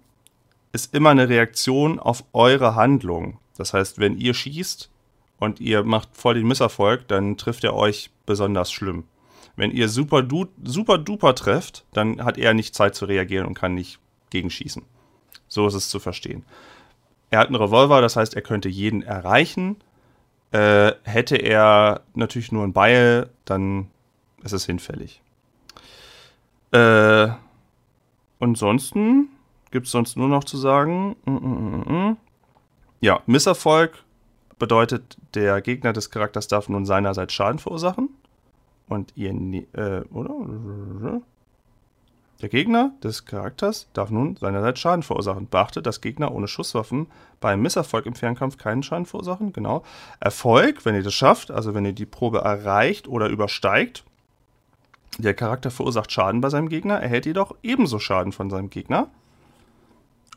ist immer eine Reaktion auf eure Handlung. Das heißt, wenn ihr schießt und ihr macht voll den Misserfolg, dann trifft er euch besonders schlimm. Wenn ihr super, du super duper trefft, dann hat er nicht Zeit zu reagieren und kann nicht gegenschießen. So ist es zu verstehen. Er hat einen Revolver, das heißt, er könnte jeden erreichen. Äh, hätte er natürlich nur ein Beil, dann ist es hinfällig. Äh, ansonsten gibt es sonst nur noch zu sagen. Mm, mm, mm, ja, Misserfolg bedeutet, der Gegner des Charakters darf nun seinerseits Schaden verursachen und ihr, ne äh, oder? Der Gegner des Charakters darf nun seinerseits Schaden verursachen. Beachtet, dass Gegner ohne Schusswaffen beim Misserfolg im Fernkampf keinen Schaden verursachen. Genau. Erfolg, wenn ihr das schafft, also wenn ihr die Probe erreicht oder übersteigt, der Charakter verursacht Schaden bei seinem Gegner, erhält jedoch ebenso Schaden von seinem Gegner.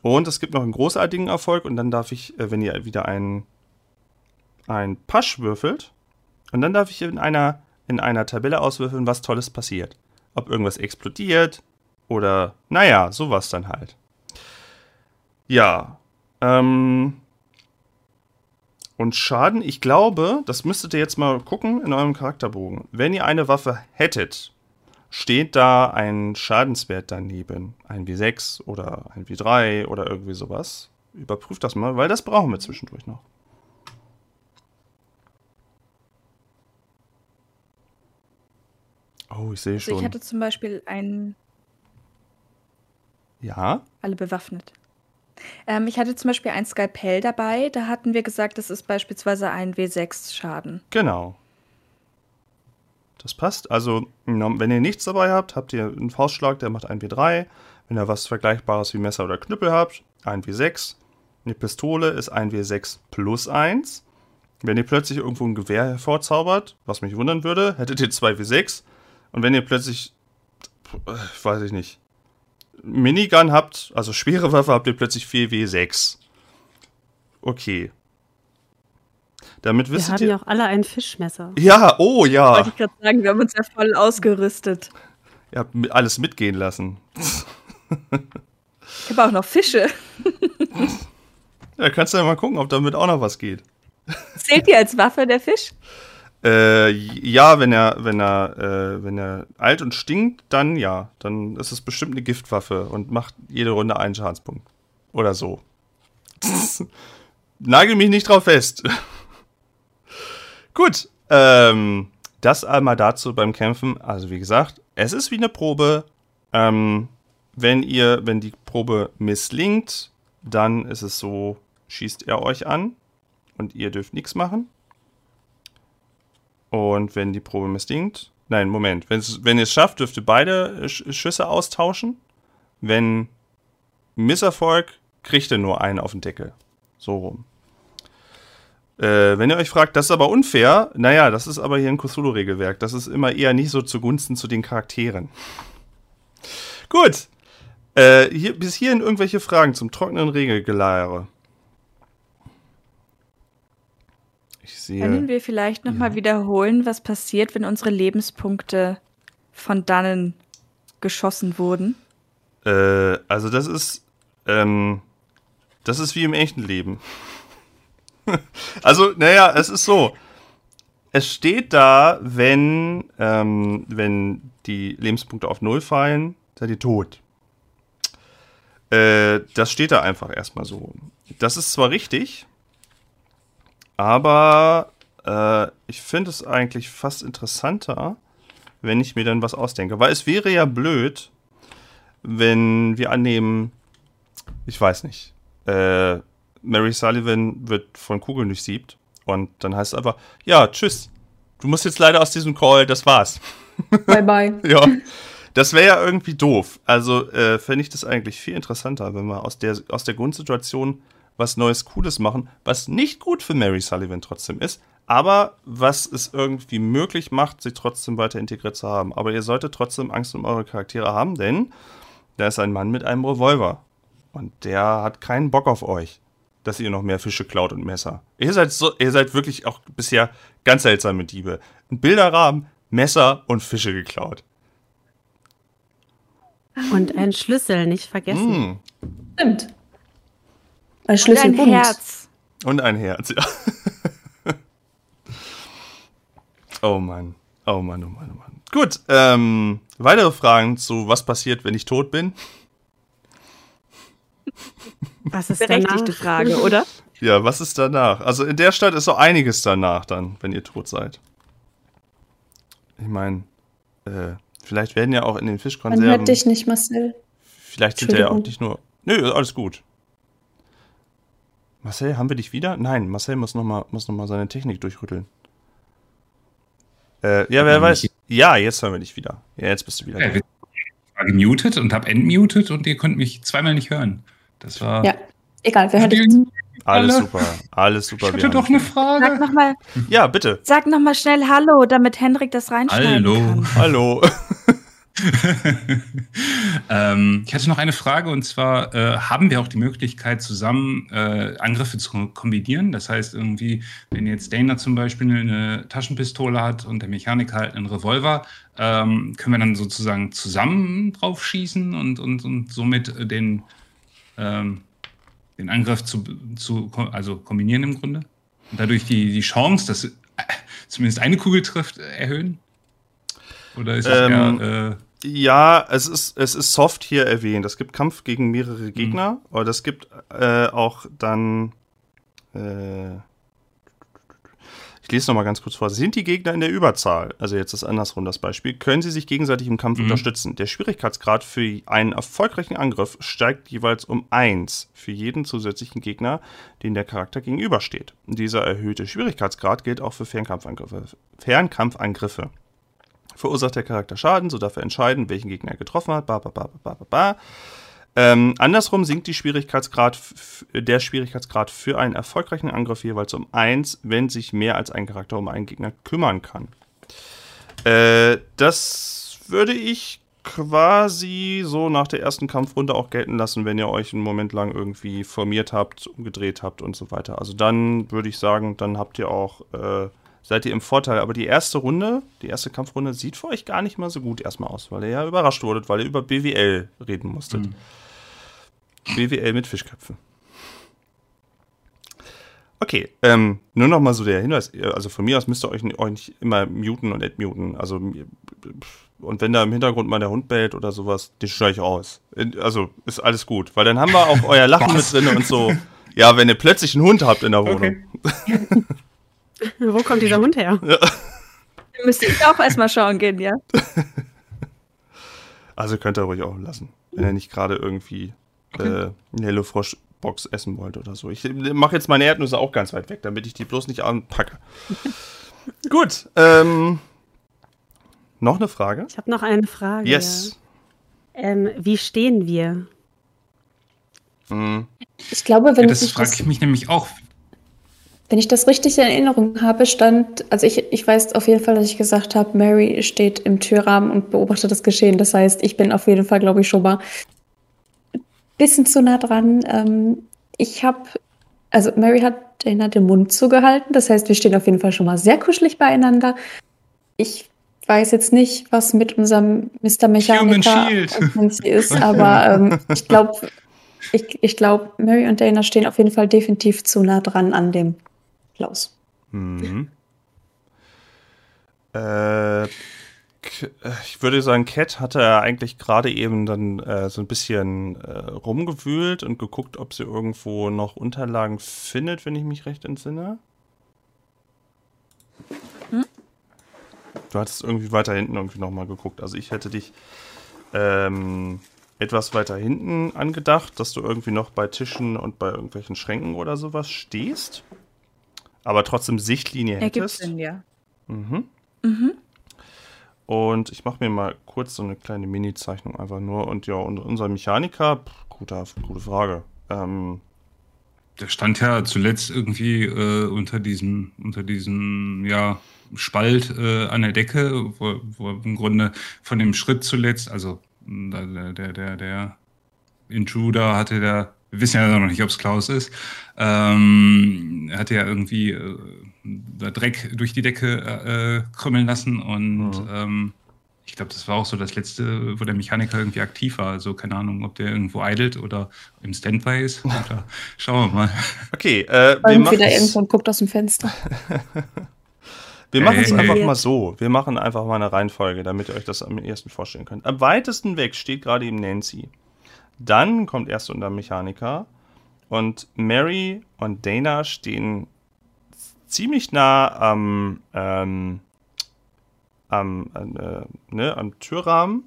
Und es gibt noch einen großartigen Erfolg und dann darf ich, äh, wenn ihr wieder einen, einen Pasch würfelt, und dann darf ich in einer in einer Tabelle auswürfeln, was Tolles passiert. Ob irgendwas explodiert oder, naja, sowas dann halt. Ja. Ähm. Und Schaden, ich glaube, das müsstet ihr jetzt mal gucken in eurem Charakterbogen. Wenn ihr eine Waffe hättet, steht da ein Schadenswert daneben. Ein W6 oder ein W3 oder irgendwie sowas. Überprüft das mal, weil das brauchen wir zwischendurch noch. Oh, ich sehe also schon. Ich hatte zum Beispiel einen. Ja? Alle bewaffnet. Ähm, ich hatte zum Beispiel ein Skalpell dabei. Da hatten wir gesagt, das ist beispielsweise ein W6-Schaden. Genau. Das passt. Also, wenn ihr nichts dabei habt, habt ihr einen Faustschlag, der macht ein W3. Wenn ihr was Vergleichbares wie Messer oder Knüppel habt, ein W6. Eine Pistole ist ein W6 plus 1. Wenn ihr plötzlich irgendwo ein Gewehr hervorzaubert, was mich wundern würde, hättet ihr zwei W6. Und wenn ihr plötzlich, weiß ich nicht, Minigun habt, also schwere Waffe, habt ihr plötzlich 4W6. Okay. Damit wisst wir haben ihr. ja auch alle ein Fischmesser. Ja, oh ja. Wollte ich gerade sagen, wir haben uns ja voll ausgerüstet. Ihr habt alles mitgehen lassen. Ich habe auch noch Fische. Ja, kannst du ja mal gucken, ob damit auch noch was geht. Zählt die als Waffe der Fisch? Äh, ja, wenn er, wenn er, äh, wenn er alt und stinkt, dann ja. Dann ist es bestimmt eine Giftwaffe und macht jede Runde einen Schadenspunkt. Oder so. Nagel mich nicht drauf fest. Gut. Ähm, Das einmal dazu beim Kämpfen. Also wie gesagt, es ist wie eine Probe. Ähm, wenn ihr, wenn die Probe misslingt, dann ist es so, schießt er euch an und ihr dürft nichts machen. Und wenn die Probe misslingt, nein, Moment, Wenn's, wenn ihr es schafft, dürft ihr beide Sch Schüsse austauschen. Wenn Misserfolg, kriegt ihr nur einen auf den Deckel. So rum. Äh, wenn ihr euch fragt, das ist aber unfair, naja, das ist aber hier ein Cthulhu-Regelwerk. Das ist immer eher nicht so zugunsten zu den Charakteren. Gut. Äh, hier, bis hierhin irgendwelche Fragen zum trockenen Regelgeleiere. Ich sehe. Können wir vielleicht nochmal Ja. wiederholen, was passiert, wenn unsere Lebenspunkte von dannen geschossen wurden? Äh, also das ist, ähm, das ist wie im echten Leben. also, naja, es ist so. Es steht da, wenn, ähm, wenn die Lebenspunkte auf Null fallen, seid ihr tot. Äh, das steht da einfach erstmal so. Das ist zwar richtig, aber äh, ich finde es eigentlich fast interessanter, wenn ich mir dann was ausdenke. Weil es wäre ja blöd, wenn wir annehmen, ich weiß nicht, äh, Mary Sullivan wird von Kugeln durchsiebt und dann heißt es einfach, ja, tschüss. Du musst jetzt leider aus diesem Call, das war's. Bye bye. ja. Das wäre ja irgendwie doof. Also äh, fände ich das eigentlich viel interessanter, wenn wir aus der, aus der Grundsituation was Neues, Cooles machen, was nicht gut für Mary Sullivan trotzdem ist, aber was es irgendwie möglich macht, sie trotzdem weiter integriert zu haben. Aber ihr solltet trotzdem Angst um eure Charaktere haben, denn da ist ein Mann mit einem Revolver. Und der hat keinen Bock auf euch, dass ihr noch mehr Fische klaut und Messer. Ihr seid, so, ihr seid wirklich auch bisher ganz seltsame Diebe. Ein Bilderrahmen, Messer und Fische geklaut. Und ein Schlüssel, nicht vergessen. Hm. Stimmt. Ein Und Schlüssel ein bunt. Herz. Und ein Herz, ja. oh Mann. Oh Mann, oh Mann, oh Mann. Gut, ähm, weitere Fragen zu was passiert, wenn ich tot bin? Was ist Berechtigte? Frage, oder? Ja, was ist danach? Also in der Stadt ist so einiges danach dann, wenn ihr tot seid. Ich meine, äh, vielleicht werden ja auch in den Man Fischkonserven. hört dich nicht, Marcel. Vielleicht sind ja auch nicht nur. Nö, alles gut. Marcel, haben wir dich wieder? Nein, Marcel muss nochmal noch mal seine Technik durchrütteln. Äh, ja, wer weiß. Ja, jetzt hören wir dich wieder. Ja, jetzt bist du wieder Ja, ich war gemutet und habe entmutet und ihr könnt mich zweimal nicht hören. Das war. Ja, egal, wir hören dich. Alles Alle. super, alles super. Ich hatte doch eine dich. Sag Frage. nochmal Ja, bitte. sag noch mal schnell Hallo, damit Henrik das reinschneiden Hallo. kann. Hallo. ähm, ich hatte noch eine Frage und zwar äh, haben wir auch die Möglichkeit, zusammen äh, Angriffe zu ko- kombinieren? Das heißt, irgendwie, wenn jetzt Dana zum Beispiel eine Taschenpistole hat und der Mechaniker halt einen Revolver, ähm, können wir dann sozusagen zusammen drauf schießen und, und, und somit äh, den, ähm, den Angriff zu, zu also kombinieren im Grunde? Und dadurch die, die Chance, dass äh, zumindest eine Kugel trifft, äh, erhöhen? Oder ist es Ähm, eher. Ja, es ist, es ist soft hier erwähnt. Es gibt Kampf gegen mehrere Gegner, aber das gibt äh, auch dann. Äh, ich lese noch mal ganz kurz vor. Sind die Gegner in der Überzahl, also jetzt ist andersrum das Beispiel, können sie sich gegenseitig im Kampf Mhm. unterstützen. Der Schwierigkeitsgrad für einen erfolgreichen Angriff steigt jeweils um 1 für jeden zusätzlichen Gegner, den der Charakter gegenübersteht. Dieser erhöhte Schwierigkeitsgrad gilt auch für Fernkampfangriffe. Fernkampfangriffe verursacht der Charakter Schaden, so darf er entscheiden, welchen Gegner er getroffen hat. Ba, ba, ba, ba, ba, ba. Ähm, andersrum sinkt die Schwierigkeitsgrad, der Schwierigkeitsgrad für einen erfolgreichen Angriff jeweils um 1, wenn sich mehr als ein Charakter um einen Gegner kümmern kann. Äh, das würde ich quasi so nach der ersten Kampfrunde auch gelten lassen, wenn ihr euch einen Moment lang irgendwie formiert habt, umgedreht habt und so weiter. Also dann würde ich sagen, dann habt ihr auch, äh, seid ihr im Vorteil. Aber die erste Runde, die erste Kampfrunde sieht für euch gar nicht mal so gut erstmal aus, weil ihr ja überrascht wurdet, weil ihr über BWL reden musstet. Mhm. BWL mit Fischköpfen. Okay, ähm, nur noch mal so der Hinweis, ihr- also von mir aus müsst ihr euch, nicht- euch nicht immer muten und entmuten. Also und wenn da im Hintergrund mal der Hund bellt oder sowas, den schneide ich aus. Also ist alles gut, weil dann haben wir auch euer Lachen mit Was? drin und so. Ja, wenn ihr plötzlich einen Hund habt in der Wohnung. Okay. Wo kommt dieser Hund her? müsste ich auch erstmal schauen gehen, ja. Also könnt ihr ruhig auch lassen, wenn ihr nicht gerade irgendwie Okay. äh, eine HelloFresh-Box essen wollt oder so. Ich mache jetzt meine Erdnüsse auch ganz weit weg, damit ich die bloß nicht anpacke. Gut. Ähm, noch eine Frage? Ich habe noch eine Frage. Yes. Ja. Ähm, wie stehen wir? Mhm. Ich glaube, wenn, Ja, das ich frage ich mich nämlich auch. Wenn ich das richtig in Erinnerung habe, stand, also ich, ich weiß auf jeden Fall, dass ich gesagt habe, Mary steht im Türrahmen und beobachtet das Geschehen. Das heißt, ich bin auf jeden Fall, glaube ich, schon mal ein bisschen zu nah dran. Ähm, ich habe, also Mary hat Dana den Mund zugehalten. Das heißt, wir stehen auf jeden Fall schon mal sehr kuschelig beieinander. Ich weiß jetzt nicht, was mit unserem Mr. Mechaniker ist, aber ähm, ich glaube, ich, ich glaube, Mary und Dana stehen auf jeden Fall definitiv zu nah dran an dem Klaus. Mhm. Äh, äh, ich würde sagen, Cat hatte eigentlich gerade eben dann äh, so ein bisschen äh, rumgewühlt und geguckt, ob sie irgendwo noch Unterlagen findet, wenn ich mich recht entsinne. Du hattest irgendwie weiter hinten irgendwie nochmal geguckt. Also ich hätte dich ähm, etwas weiter hinten angedacht, dass du irgendwie noch bei Tischen und bei irgendwelchen Schränken oder sowas stehst. Aber trotzdem Sichtlinie Ergibt hättest. Sinn, ja. Mhm. Mhm. Und ich mache mir mal kurz so eine kleine Mini-Zeichnung einfach nur. Und ja, und unser Mechaniker, pff, guter, gute Frage. Ähm, Der stand ja zuletzt irgendwie äh, unter diesem, unter diesem, ja, Spalt äh, an der Decke, wo, wo im Grunde von dem Schritt zuletzt, also der, der, der, der Intruder hatte der, wir wissen ja noch nicht, ob es Klaus ist, ähm, hatte ja irgendwie äh, Dreck durch die Decke äh, krümmeln lassen und Mhm. ähm, ich glaube, das war auch so das letzte, wo der Mechaniker irgendwie aktiv war. Also keine Ahnung, ob der irgendwo idelt oder im Standby ist. Oder, schauen wir mal. okay, äh, wir Und machen wieder irgendwo und guckt aus dem Fenster. wir machen es Hey. einfach mal so. Wir machen einfach mal eine Reihenfolge, damit ihr euch das am ersten vorstellen könnt. Am weitesten weg steht gerade eben Nancy. Dann kommt erst unser Mechaniker. Und Mary und Dana stehen ziemlich nah am, ähm, am, äh, ne, am Türrahmen.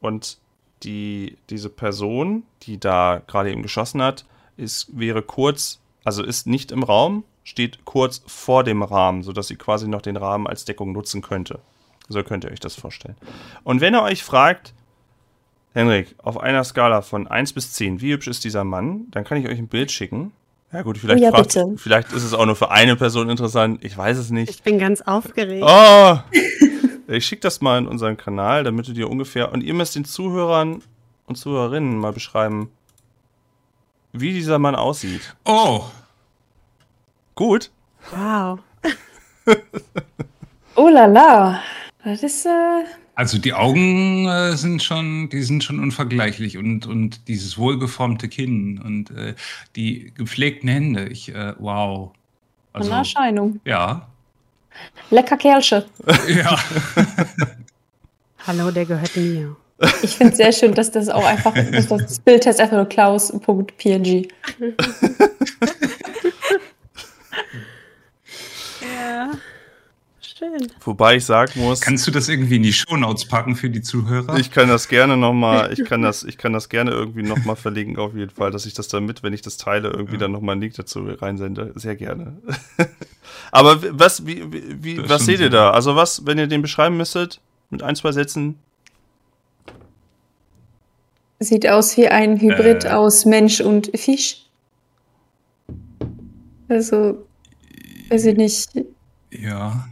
Und die, diese Person, die da gerade eben geschossen hat, ist, wäre kurz, also ist nicht im Raum, steht kurz vor dem Rahmen, sodass sie quasi noch den Rahmen als Deckung nutzen könnte. So könnt ihr euch das vorstellen. Und wenn ihr euch fragt, Henrik, auf einer Skala von 1 bis 10, wie hübsch ist dieser Mann, dann kann ich euch ein Bild schicken. Ja gut, vielleicht, Oh ja, fragt, vielleicht ist es auch nur für eine Person interessant, ich weiß es nicht. Ich bin ganz aufgeregt. Oh! Ich schicke das mal in unseren Kanal, damit du dir ungefähr. Und ihr müsst den Zuhörern und Zuhörerinnen mal beschreiben, wie dieser Mann aussieht. Oh, Gut. Wow. Oh la la. Das ist, äh, also die Augen äh, sind schon, die sind schon unvergleichlich und, und dieses wohlgeformte Kinn und äh, die gepflegten Hände. Ich, äh, wow. Also, eine Erscheinung. ja. Lecker Kerlsche. Ja. Hallo, der gehört mir. Ich finde es sehr schön, dass das auch einfach, dass das Bild heißt einfach nur Klaus.png. Ja. Schön. Wobei ich sagen muss, Kannst du das irgendwie in die Shownotes packen für die Zuhörer? ich kann das gerne nochmal, ich kann das, ich kann das gerne irgendwie nochmal verlinken, auf jeden Fall, dass ich das dann mit, wenn ich das teile, irgendwie dann nochmal einen Link dazu reinsende. Sehr gerne. Aber was, wie, wie, wie Das was seht ihr da? Also was, wenn ihr den beschreiben müsstet, mit ein, zwei Sätzen? Sieht aus wie ein Hybrid Äh. aus Mensch und Fisch. Also, weiß ich nicht. ja.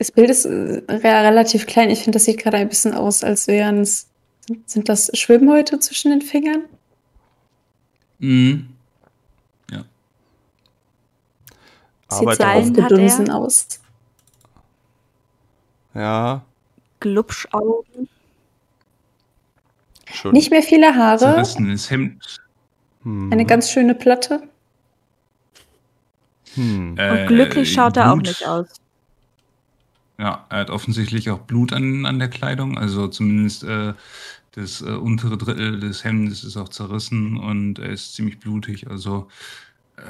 Das Bild ist äh, re relativ klein. Ich finde, das sieht gerade ein bisschen aus, als wären es. Sind das Schwimmhäute zwischen den Fingern? Mhm. Sieht Arbeit so aufgedunsen aus. Ja, Glubschaugen. schon. Nicht mehr viele Haare. Zerrissenes Hemd. Hm. Eine ganz schöne Platte. Hm. Äh, Und glücklich schaut er auch nicht aus. Ja, er hat offensichtlich auch Blut an, an der Kleidung, also zumindest äh, das äh, untere Drittel des Hemdes ist auch zerrissen und er ist ziemlich blutig, also äh,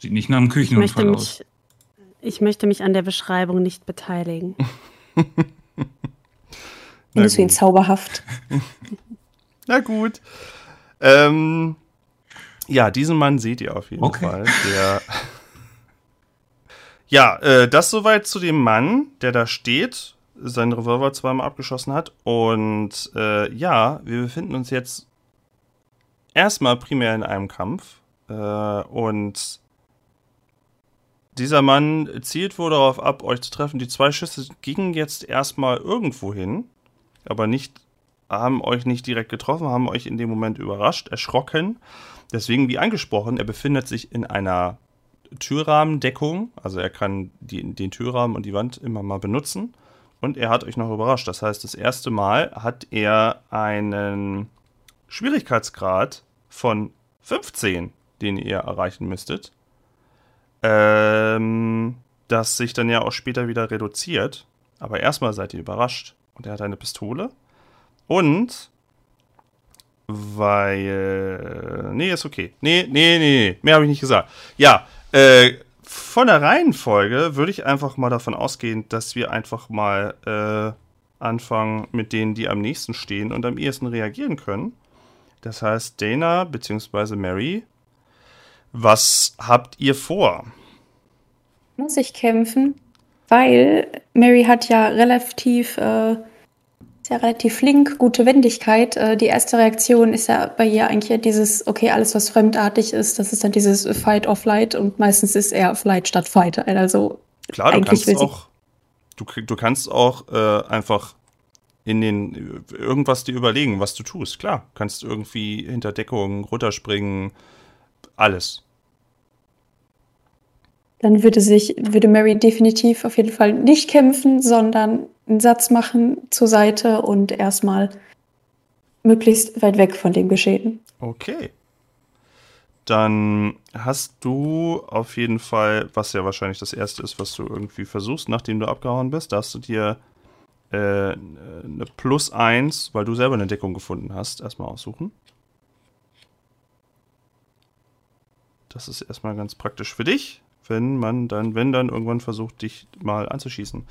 sieht nicht nach einem Ich möchte Küchenunfall aus. mich, Ich möchte mich an der Beschreibung nicht beteiligen. Findest du ihn zauberhaft? Na gut. Ähm, ja, diesen Mann seht ihr auf jeden Okay. Fall. Der ja, äh, das soweit zu dem Mann, der da steht, seinen Revolver zweimal abgeschossen hat. Und äh, ja, wir befinden uns jetzt erstmal primär in einem Kampf. Äh, und dieser Mann zielt wohl darauf ab, euch zu treffen. Die zwei Schüsse gingen jetzt erstmal irgendwo hin, aber nicht, haben euch nicht direkt getroffen, haben euch in dem Moment überrascht, erschrocken. Deswegen, wie angesprochen, er befindet sich in einer Türrahmendeckung. Also er kann die, den Türrahmen und die Wand immer mal benutzen. Und er hat euch noch überrascht. Das heißt, das erste Mal hat er einen Schwierigkeitsgrad von 15, den ihr erreichen müsstet. Ähm, das sich dann ja auch später wieder reduziert. Aber erstmal seid ihr überrascht. Und er hat eine Pistole. Und weil. Nee, ist okay. Nee, nee, nee, nee. Mehr habe ich nicht gesagt. Ja, äh, von der Reihenfolge würde ich einfach mal davon ausgehen, dass wir einfach mal äh, anfangen mit denen, die am nächsten stehen und am ehesten reagieren können. Das heißt, Dana bzw. Mary, was habt ihr vor? Muss ich kämpfen? Weil Mary hat ja relativ, äh, ja relativ flink, gute Wendigkeit. Äh, die erste Reaktion ist ja bei ihr eigentlich dieses, okay, alles was fremdartig ist, das ist dann dieses Fight or Flight und meistens ist eher Flight statt Fight. Also Klar, du kannst auch, du, du kannst auch äh, einfach in den irgendwas dir überlegen, was du tust. Klar, kannst irgendwie hinter Deckung runterspringen, alles. dann würde sich, würde Mary definitiv auf jeden Fall nicht kämpfen, sondern einen Satz machen zur Seite und erstmal möglichst weit weg von dem Geschehen. Okay. Dann hast du auf jeden Fall, was ja wahrscheinlich das erste ist, was du irgendwie versuchst, nachdem du abgehauen bist, da hast du dir äh, eine Plus 1, weil du selber eine Deckung gefunden hast, erstmal aussuchen. Das ist erstmal ganz praktisch für dich, wenn man dann, wenn dann irgendwann versucht, dich mal anzuschießen.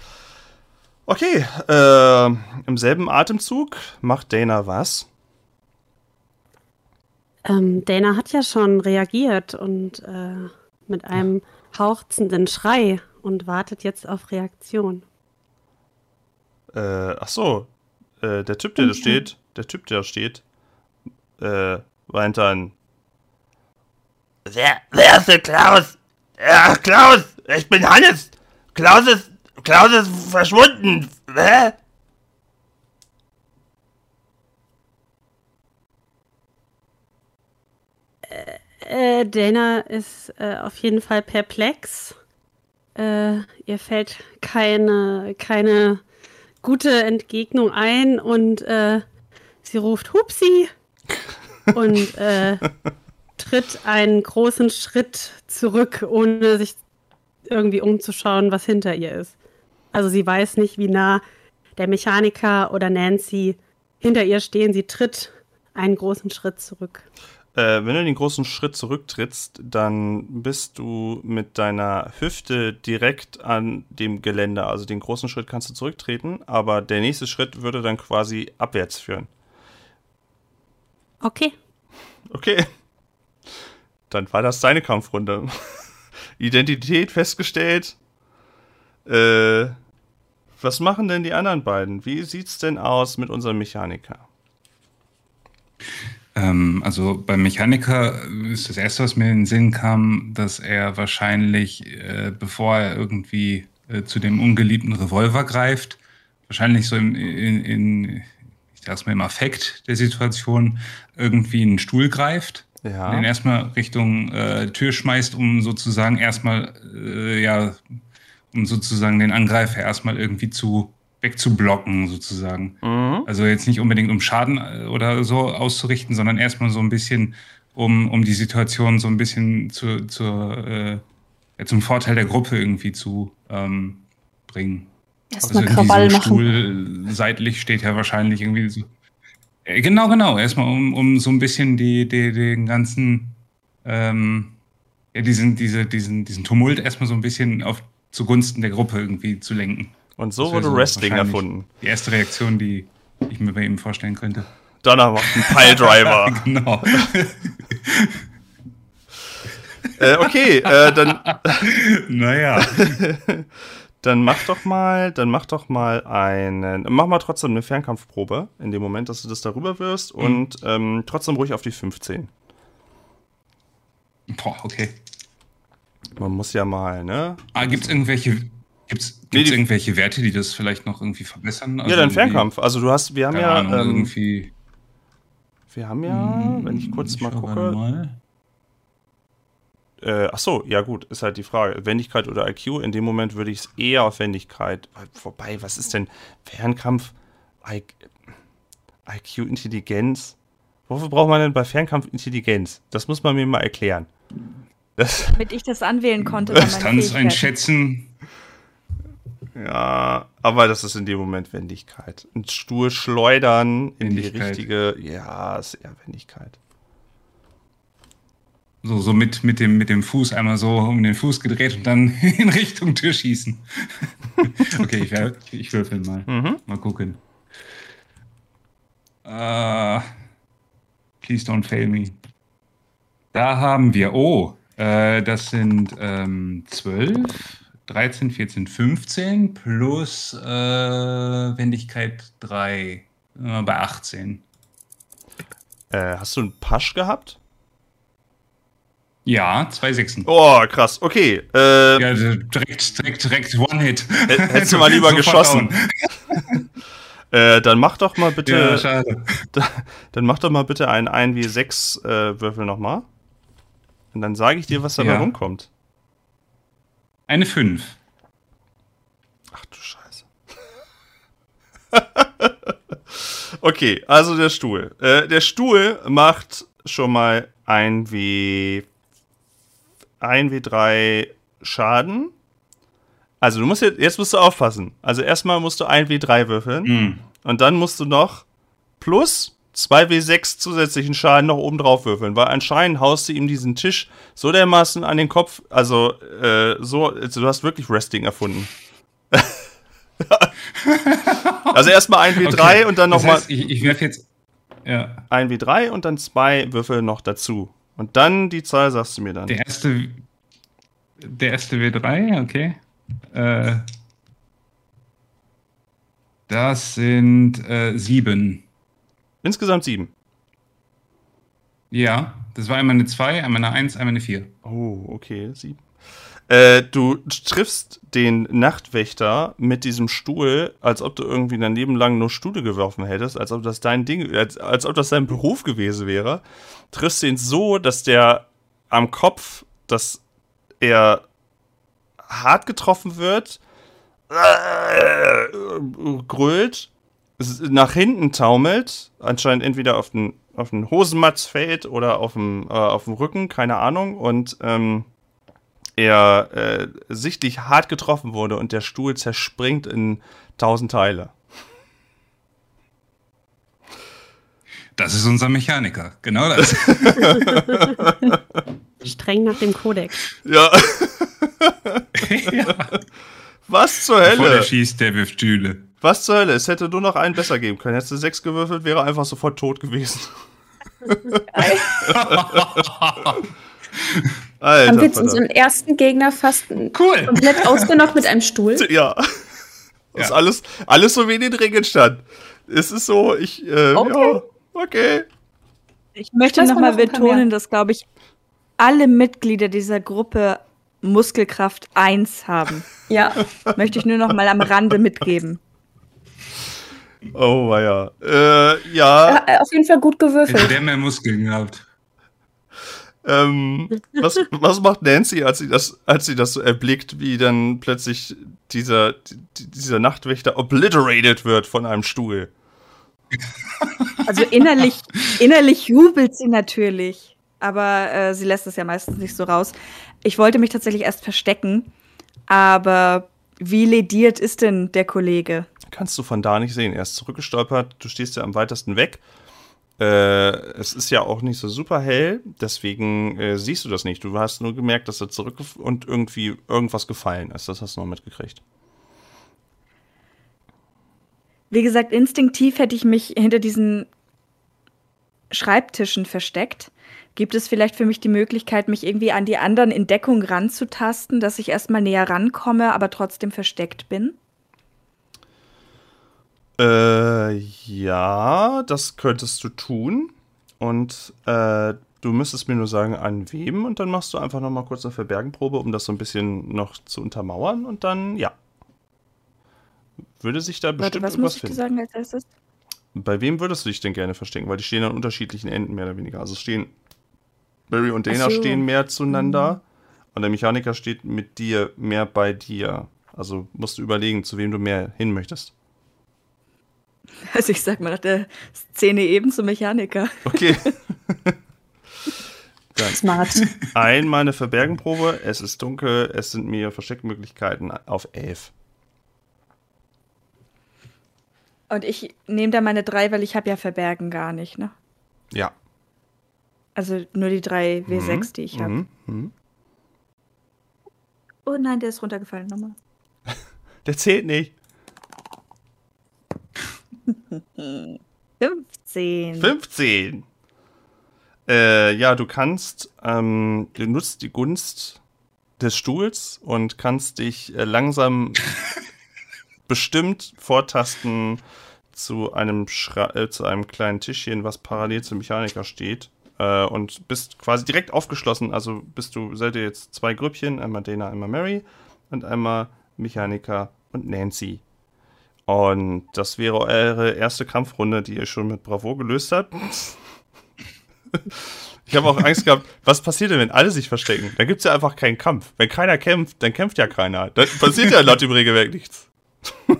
Okay, äh, im selben Atemzug macht Dana was? Ähm, Dana hat ja schon reagiert und äh, mit einem hauchzenden Schrei und wartet jetzt auf Reaktion. Äh, ach so, äh, der Typ, der da steht, der Typ, der da steht, äh, weint dann. Wer, wer ist der Klaus? Ja, Klaus, ich bin Hannes. Klaus ist, Klaus ist verschwunden. Hä? Äh, Dana ist äh, auf jeden Fall perplex. Äh, ihr fällt keine, keine gute Entgegnung ein und äh, sie ruft Hupsi und äh, tritt einen großen Schritt zurück, ohne sich irgendwie umzuschauen, was hinter ihr ist. Also sie weiß nicht, wie nah der Mechaniker oder Nancy hinter ihr stehen. Sie tritt einen großen Schritt zurück. Äh, wenn du den großen Schritt zurücktrittst, dann bist du mit deiner Hüfte direkt an dem Geländer. Also den großen Schritt kannst du zurücktreten, aber der nächste Schritt würde dann quasi abwärts führen. Okay. Okay. Dann war das deine Kampfrunde. Identität festgestellt. Äh, was machen denn die anderen beiden? Wie sieht's denn aus mit unserem Mechaniker? Ähm, also beim Mechaniker ist das erste, was mir in den Sinn kam, dass er wahrscheinlich, äh, bevor er irgendwie äh, zu dem ungeliebten Revolver greift, wahrscheinlich so in, in, in ich sag's mal im Affekt der Situation, irgendwie einen Stuhl greift, Ja. den erstmal Richtung äh, Tür schmeißt, um sozusagen erstmal, äh, ja, um sozusagen den Angreifer erstmal irgendwie zu wegzublocken, sozusagen. Mhm. Also jetzt nicht unbedingt um Schaden äh, oder so auszurichten, sondern erstmal so ein bisschen, um, um die Situation so ein bisschen zu, zur, äh, ja, zum Vorteil der Gruppe irgendwie zu ähm, bringen. Erstmal irgendwie Krawall so machen. Stuhl äh, seitlich steht ja wahrscheinlich irgendwie so. Äh, Genau, genau. Erstmal um, um so ein bisschen die, die, den ganzen, ähm, ja, diesen, diese, diesen, diesen Tumult erstmal so ein bisschen auf zugunsten der Gruppe irgendwie zu lenken. Und so wurde Wrestling wahrscheinlich erfunden. Die erste Reaktion, die ich mir bei ihm vorstellen könnte. Donner macht einen Piledriver. genau. äh, okay, äh, dann, naja. dann mach doch mal, dann mach doch mal einen, mach mal trotzdem eine Fernkampfprobe in dem Moment, dass du das darüber wirst Mhm. und ähm, trotzdem ruhig auf die 15. Boah, okay. Man muss ja mal, ne? Ah, gibt es irgendwelche, gibt's, Nee, gibt's die- irgendwelche Werte, die das vielleicht noch irgendwie verbessern? Also ja, dann irgendwie- Fernkampf. Also du hast, wir haben ja, Ahnung, ähm, irgendwie. wir haben ja, wenn ich kurz Ich mal gucke, Mal. Äh, ach so, ja gut, ist halt die Frage. Wendigkeit oder IQ? In dem Moment würde ich es eher auf Wendigkeit. Wobei, was ist denn Fernkampf? I IQ, Intelligenz? Wofür braucht man denn bei Fernkampf Intelligenz? Das muss man mir mal erklären. Das, Damit ich das anwählen konnte. Distanz einschätzen. ja, aber das ist in dem Moment Wendigkeit. Ein Stuhl schleudern in die richtige. Ja, ist eher Wendigkeit. So, so mit, mit, dem, mit dem Fuß einmal so um den Fuß gedreht und dann in Richtung Tür schießen. okay, ich, wär- ich würfel mal. Mhm. Mal gucken. Äh, please don't fail me. Da haben wir, oh, äh, das sind ähm, 12, 13, 14, 15 plus äh, Wendigkeit 3 äh, bei 18. Äh, hast du einen Pasch gehabt? Ja, zwei Sechsen. Oh, krass. Okay. Äh, Ja, direkt, direkt, direkt One-Hit. Hättest du mal lieber geschossen. äh, dann mach doch mal bitte. Ja, schade. Dann mach doch mal bitte einen 1W6 äh, Würfel nochmal. Und dann sage ich dir, was dabei Ja. rumkommt. Eine 5. Ach du Scheiße. okay, also der Stuhl. Äh, der Stuhl macht schon mal ein W. 1W3 Schaden. Also du musst jetzt, jetzt musst du aufpassen. Also erstmal musst du 1W3 würfeln. Hm. Und dann musst du noch plus 2W6 zusätzlichen Schaden noch oben drauf würfeln, weil anscheinend haust du ihm diesen Tisch so dermaßen an den Kopf, also äh, so, also du hast wirklich Wrestling erfunden. also erstmal 1W3 Okay. und dann Das nochmal heißt, ich, ich werfe jetzt. Ja. 1W3 und dann zwei Würfel noch dazu. Und dann die Zahl sagst du mir dann. Der erste. Der erste W3, okay. Äh, das sind äh, sieben. Insgesamt sieben. Ja, das war einmal eine 2, einmal eine 1, einmal eine 4. Oh, okay, sieben. Äh, du triffst den Nachtwächter mit diesem Stuhl, als ob du irgendwie dein Leben lang nur Stühle geworfen hättest, als ob das dein Ding, als, als ob das dein Beruf gewesen wäre. Triffst ihn so, dass der am Kopf, dass er hart getroffen wird, äh, grölt, nach hinten taumelt, anscheinend entweder auf den, auf den Hosenmatz fällt oder auf dem, äh, auf dem Rücken, keine Ahnung, und ähm, er äh, sichtlich hart getroffen wurde und der Stuhl zerspringt in tausend Teile. Das ist unser Mechaniker. Genau das. Streng nach dem Kodex. Ja, ja. was zur Bevor der Hölle? schießt, der wirft Stühle. Was zur Hölle? Es hätte nur noch einen besser geben können. Hättest du sechs gewürfelt, wäre einfach sofort tot gewesen. Alter, Haben wir jetzt unseren ersten Gegner fast Cool. komplett ausgenockt mit einem Stuhl? Ja. Das ist Ja. alles, alles so wie in den Regeln stand. Es ist so, ich, äh, Okay. ja, okay. Ich möchte nochmal noch betonen, mehr. dass, glaube ich, alle Mitglieder dieser Gruppe Muskelkraft 1 haben. Ja. möchte ich nur noch mal am Rande mitgeben. Oh, ja. Äh, ja, Äh, Auf jeden Fall gut Hätte gewürfelt. der mehr Muskeln gehabt. ähm, was, was macht Nancy, als sie das, als sie das so erblickt, wie dann plötzlich dieser, die- dieser Nachtwächter obliterated wird von einem Stuhl? Also innerlich, innerlich jubelt sie natürlich, aber äh, sie lässt es ja meistens nicht so raus. Ich wollte mich tatsächlich erst verstecken, aber wie lediert ist denn der Kollege? Kannst du von da nicht sehen. Er ist zurückgestolpert, du stehst ja am weitesten weg. Äh, es ist ja auch nicht so super hell, deswegen äh, siehst du das nicht. Du hast nur gemerkt, dass er zurück und irgendwie irgendwas gefallen ist. Das hast du noch mitgekriegt. Wie gesagt, instinktiv hätte ich mich hinter diesen Schreibtischen versteckt. Gibt es vielleicht für mich die Möglichkeit, mich irgendwie an die anderen in Deckung ranzutasten, dass ich erstmal näher rankomme, aber trotzdem versteckt bin? Äh, ja, das könntest du tun. Und äh, du müsstest mir nur sagen, an wem. Und dann machst du einfach noch mal kurz eine Verbergenprobe, um das so ein bisschen noch zu untermauern. Und dann, ja. Würde sich da bestimmt Warte, was irgendwas muss ich dir finden. sagen als erstes? Bei wem würdest du dich denn gerne verstecken? Weil die stehen an unterschiedlichen Enden, mehr oder weniger. Also stehen Barry und Dana so. stehen mehr zueinander. Und der Mechaniker steht mit dir mehr bei dir. Also musst du überlegen, zu wem du mehr hin möchtest. Also ich sag mal nach der Szene eben zum Mechaniker. Okay. Smart. Einmal eine Verbergenprobe. Es ist dunkel. Es sind mir Versteckmöglichkeiten auf 11. Und ich nehme da meine drei, weil ich habe ja Verbergen gar nicht, ne? Ja. Also nur die drei W6, die ich habe. Mhm. Mhm. Oh nein, der ist runtergefallen nochmal. Der zählt nicht. 15. 15. Äh, ja, du kannst, ähm, du nutzt die Gunst des Stuhls und kannst dich äh, langsam bestimmt vortasten zu einem, Schra äh, zu einem kleinen Tischchen, was parallel zum Mechaniker steht. Äh, und bist quasi direkt aufgeschlossen. Also bist du, seid ihr jetzt zwei Grüppchen, einmal Dana, einmal Mary und einmal Mechaniker und Nancy. Und das wäre eure erste Kampfrunde, die ihr schon mit Bravo gelöst habt. Ich habe auch Angst gehabt, was passiert denn, wenn alle sich verstecken? Da gibt es ja einfach keinen Kampf. Wenn keiner kämpft, dann kämpft ja keiner. Dann passiert ja laut dem Regelwerk nichts.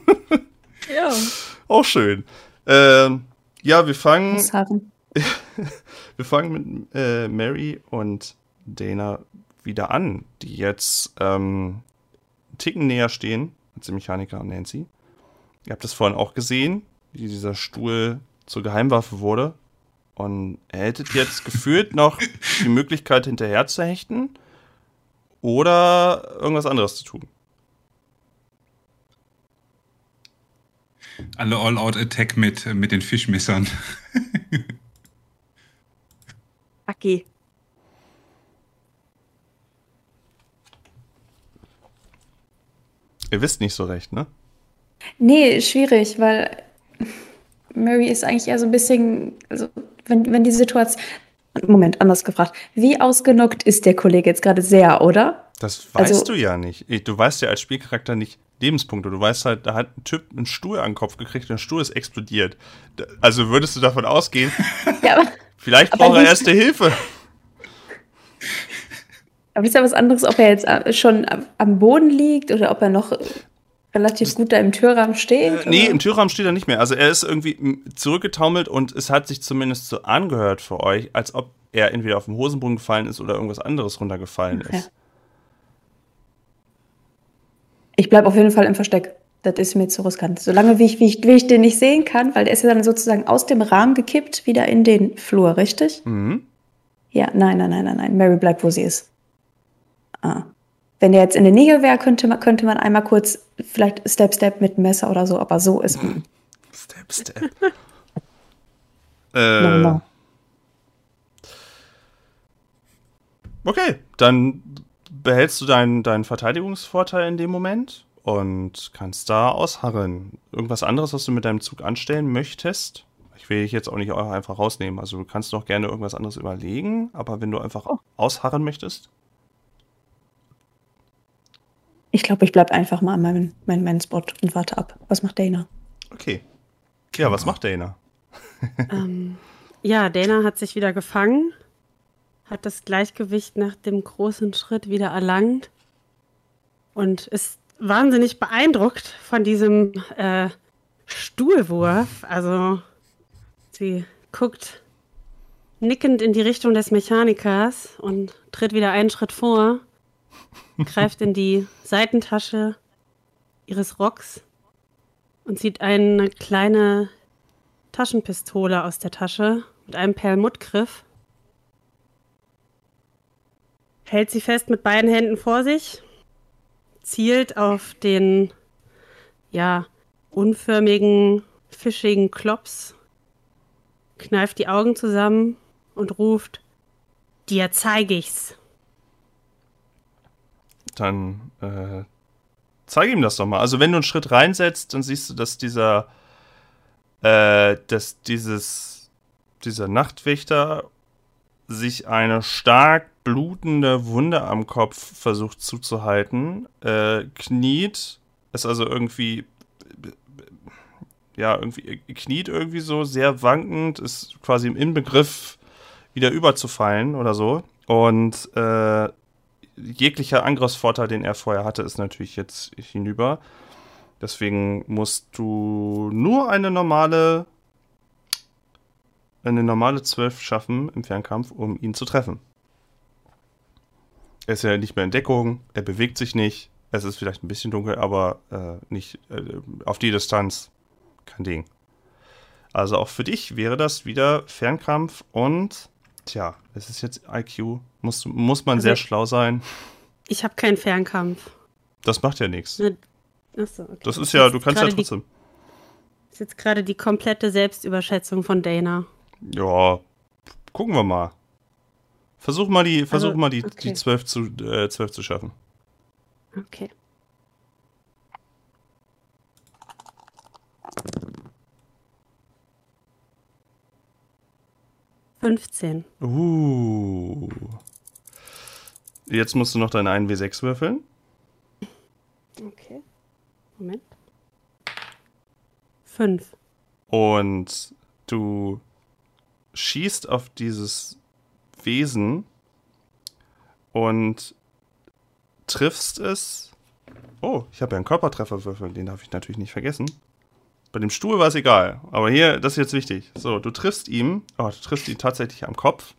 Ja. Auch schön. Ähm, ja, wir fangen, wir fangen mit äh, Mary und Dana wieder an, die jetzt ähm, einen Ticken näher stehen als die Mechaniker und Nancy. Ihr habt es vorhin auch gesehen, wie dieser Stuhl zur Geheimwaffe wurde. Und ihr hättet jetzt gefühlt noch die Möglichkeit, hinterher zu hechten oder irgendwas anderes zu tun. Alle All-Out-Attack mit, mit den Fischmessern. Okay. Ihr wisst nicht so recht, ne? Nee, schwierig, weil Mary ist eigentlich eher so ein bisschen, also wenn, wenn die Situation. Moment, anders gefragt. Wie ausgenockt ist der Kollege jetzt gerade sehr, oder? Das weißt Also- du ja nicht. Du weißt ja als Spielcharakter nicht Lebenspunkte. Du weißt halt, da hat ein Typ einen Stuhl an den Kopf gekriegt und der Stuhl ist explodiert. Also würdest du davon ausgehen, Ja, aber, vielleicht braucht er erste Hilfe. aber ist ja was anderes, ob er jetzt äh, schon am- am Boden liegt oder ob er noch relativ gut da im Türrahmen steht. Äh, nee, oder? im Türrahmen steht er nicht mehr. Also er ist irgendwie zurückgetaumelt und es hat sich zumindest so angehört für euch, als ob er entweder auf den Hosenboden gefallen ist oder irgendwas anderes runtergefallen Okay. ist. Ich bleibe auf jeden Fall im Versteck. Das ist mir zu riskant. Solange wie ich, wie, ich, wie ich den nicht sehen kann, weil der ist ja dann sozusagen aus dem Rahmen gekippt, wieder in den Flur, richtig? Mhm. Ja, nein, nein, nein, nein, nein. Mary bleibt, wo sie ist. Ah. Wenn der jetzt in der Nähe wäre, könnte man, könnte man einmal kurz vielleicht Step, Step mit Messer oder so, aber so ist. Step, step. äh, No, no. Okay, dann behältst du deinen, deinen Verteidigungsvorteil in dem Moment und kannst da ausharren. Irgendwas anderes, was du mit deinem Zug anstellen möchtest? Ich will dich jetzt auch nicht einfach rausnehmen. Also du kannst noch gerne irgendwas anderes überlegen, aber wenn du einfach ausharren möchtest. Ich glaube, ich bleibe einfach mal an meinem, meinem, meinem Spot und warte ab. Was macht Dana? Okay. Ja, was macht Dana? Ähm, ja, Dana hat sich wieder gefangen, hat das Gleichgewicht nach dem großen Schritt wieder erlangt und ist wahnsinnig beeindruckt von diesem äh, Stuhlwurf. Also sie guckt nickend in die Richtung des Mechanikers und tritt wieder einen Schritt vor, greift in die Seitentasche ihres Rocks und zieht eine kleine Taschenpistole aus der Tasche mit einem Perlmuttgriff, hält sie fest mit beiden Händen vor sich, zielt auf den, ja, unförmigen, fischigen Klops, kneift die Augen zusammen und ruft, dir zeige ich's. Dann äh, zeig ihm das doch mal. Also wenn du einen Schritt reinsetzt, dann siehst du, dass dieser, äh, dass dieses, dieser Nachtwächter sich eine stark blutende Wunde am Kopf versucht zuzuhalten, äh, kniet, ist also irgendwie, ja, irgendwie, kniet irgendwie so sehr wankend, ist quasi im Inbegriff wieder überzufallen oder so. Und äh, jeglicher Angriffsvorteil, den er vorher hatte, ist natürlich jetzt hinüber. Deswegen musst du nur eine normale eine normale 12 schaffen im Fernkampf, um ihn zu treffen. Er ist ja nicht mehr in Deckung, er bewegt sich nicht. Es ist vielleicht ein bisschen dunkel, aber äh, nicht äh, auf die Distanz. Kein Ding. Also auch für dich wäre das wieder Fernkampf und tja, es ist jetzt IQ. Muss, muss man Also sehr schlau sein. Ich habe keinen Fernkampf. Das macht ja nichts. Ne, Achso, okay. Das ist ja, du kannst ja die- trotzdem. Das ist jetzt gerade die komplette Selbstüberschätzung von Dana. Ja, gucken wir mal. Versuch mal die, versuch Also, mal die, okay. die 12 zu, äh, 12 zu schaffen. Okay. Fünfzehn. Uh. Jetzt musst du noch deinen 1W6 würfeln. Okay. Moment. Fünf. Und du schießt auf dieses Wesen und triffst es. Oh, ich habe ja einen Körpertrefferwürfel, den darf ich natürlich nicht vergessen. Bei dem Stuhl war es egal, aber hier, das ist jetzt wichtig. So, du triffst ihm, oh, du triffst ihn tatsächlich am Kopf,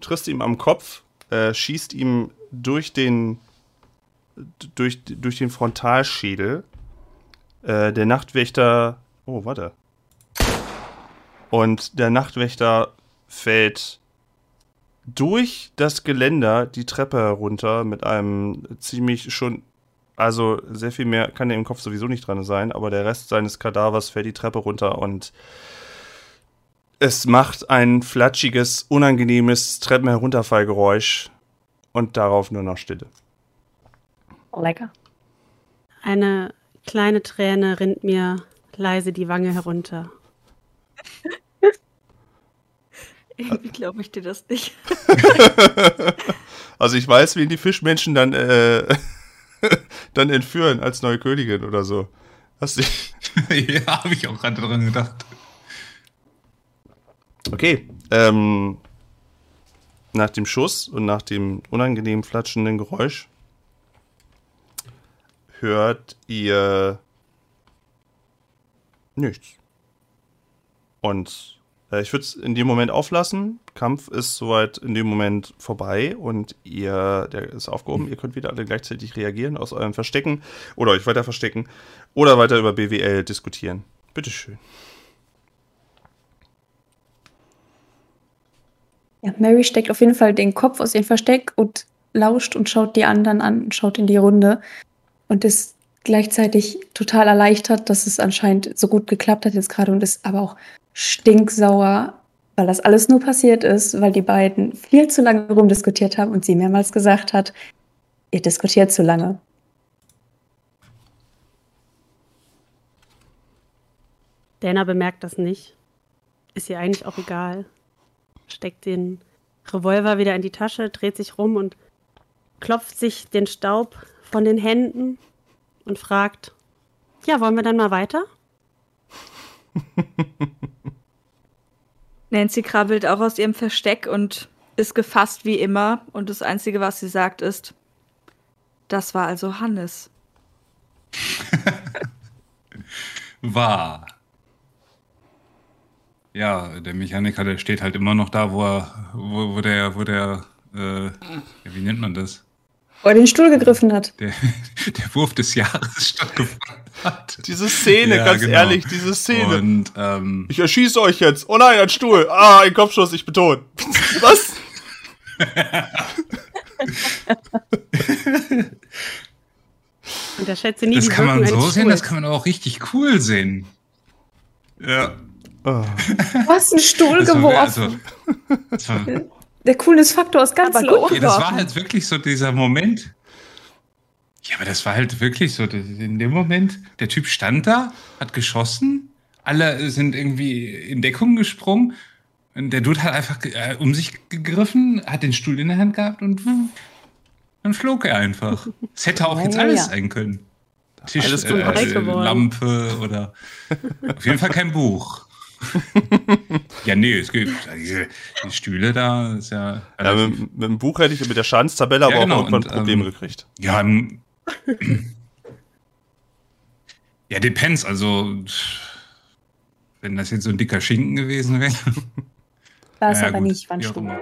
triffst ihm am Kopf, äh, schießt ihm durch den, durch, durch den Frontalschädel. Äh, der Nachtwächter, oh, warte. Und der Nachtwächter fällt durch das Geländer die Treppe herunter mit einem ziemlich schon, also sehr viel mehr kann er im Kopf sowieso nicht dran sein, aber der Rest seines Kadavers fällt die Treppe runter und es macht ein flatschiges, unangenehmes Treppenherunterfallgeräusch und darauf nur noch Stille. Lecker. Eine kleine Träne rinnt mir leise die Wange herunter. Irgendwie glaube ich dir das nicht. Also ich weiß, wen die Fischmenschen dann, äh, dann entführen als neue Königin oder so. Hast du, ja, habe ich auch gerade dran gedacht. Okay. Ähm, nach dem Schuss und nach dem unangenehm flatschenden Geräusch hört ihr nichts. Und ich würde es in dem Moment auflassen. Kampf ist soweit in dem Moment vorbei und ihr, der ist aufgehoben. Ihr könnt wieder alle gleichzeitig reagieren aus euren Verstecken oder euch weiter verstecken oder weiter über BWL diskutieren. Bitteschön. Ja, Mary steckt auf jeden Fall den Kopf aus ihrem Versteck und lauscht und schaut die anderen an, und schaut in die Runde und ist gleichzeitig total erleichtert, dass es anscheinend so gut geklappt hat jetzt gerade und ist aber auch stinksauer, weil das alles nur passiert ist, weil die beiden viel zu lange rumdiskutiert haben und sie mehrmals gesagt hat, ihr diskutiert zu lange. Dana bemerkt das nicht. Ist ihr eigentlich auch egal. Steckt den Revolver wieder in die Tasche, dreht sich rum und klopft sich den Staub von den Händen und fragt: Ja, wollen wir dann mal weiter? Nancy krabbelt auch aus ihrem Versteck und ist gefasst wie immer. Und das Einzige, was sie sagt, ist: Das war also Hannes. War. Ja, der Mechaniker, der steht halt immer noch da, wo er, wo, wo der, wo der, äh, wie nennt man das? Wo er den Stuhl gegriffen hat. Der, der Wurf des Jahres stattgefunden hat. Diese Szene, Ja, ganz genau. ehrlich, diese Szene. Und ähm, ich erschieße euch jetzt. Oh nein, ein Stuhl. Ah, ein Kopfschuss, ich bin tot. Was? Unterschätze nie das die kann man so sehen, das kann man auch richtig cool sehen. Ja. Oh. Du hast einen Stuhl Das war, geworfen. also, das war, Der Coolness-Faktor ist ganz low. Ja, das war halt wirklich so dieser Moment. Ja, aber das war halt wirklich so. In dem Moment, der Typ stand da, hat geschossen, alle sind irgendwie in Deckung gesprungen. Und der Dude hat einfach äh, um sich gegriffen, hat den Stuhl in der Hand gehabt und dann flog er einfach. Es hätte auch Ja, jetzt ja, alles ja. sein können. Tisch, Alles äh. Lampe oder auf jeden Fall kein Buch. ja, nee, es gibt die, die Stühle da, ist ja. Ja, mit, mit dem Buch hätte ich mit der Schadenstabelle aber Ja, genau, auch irgendwann und, Probleme ähm, gekriegt. Ja, ähm, ja, depends. Also, wenn das jetzt so ein dicker Schinken gewesen wäre. War es ja, aber gut, nicht, war ein Stuhl.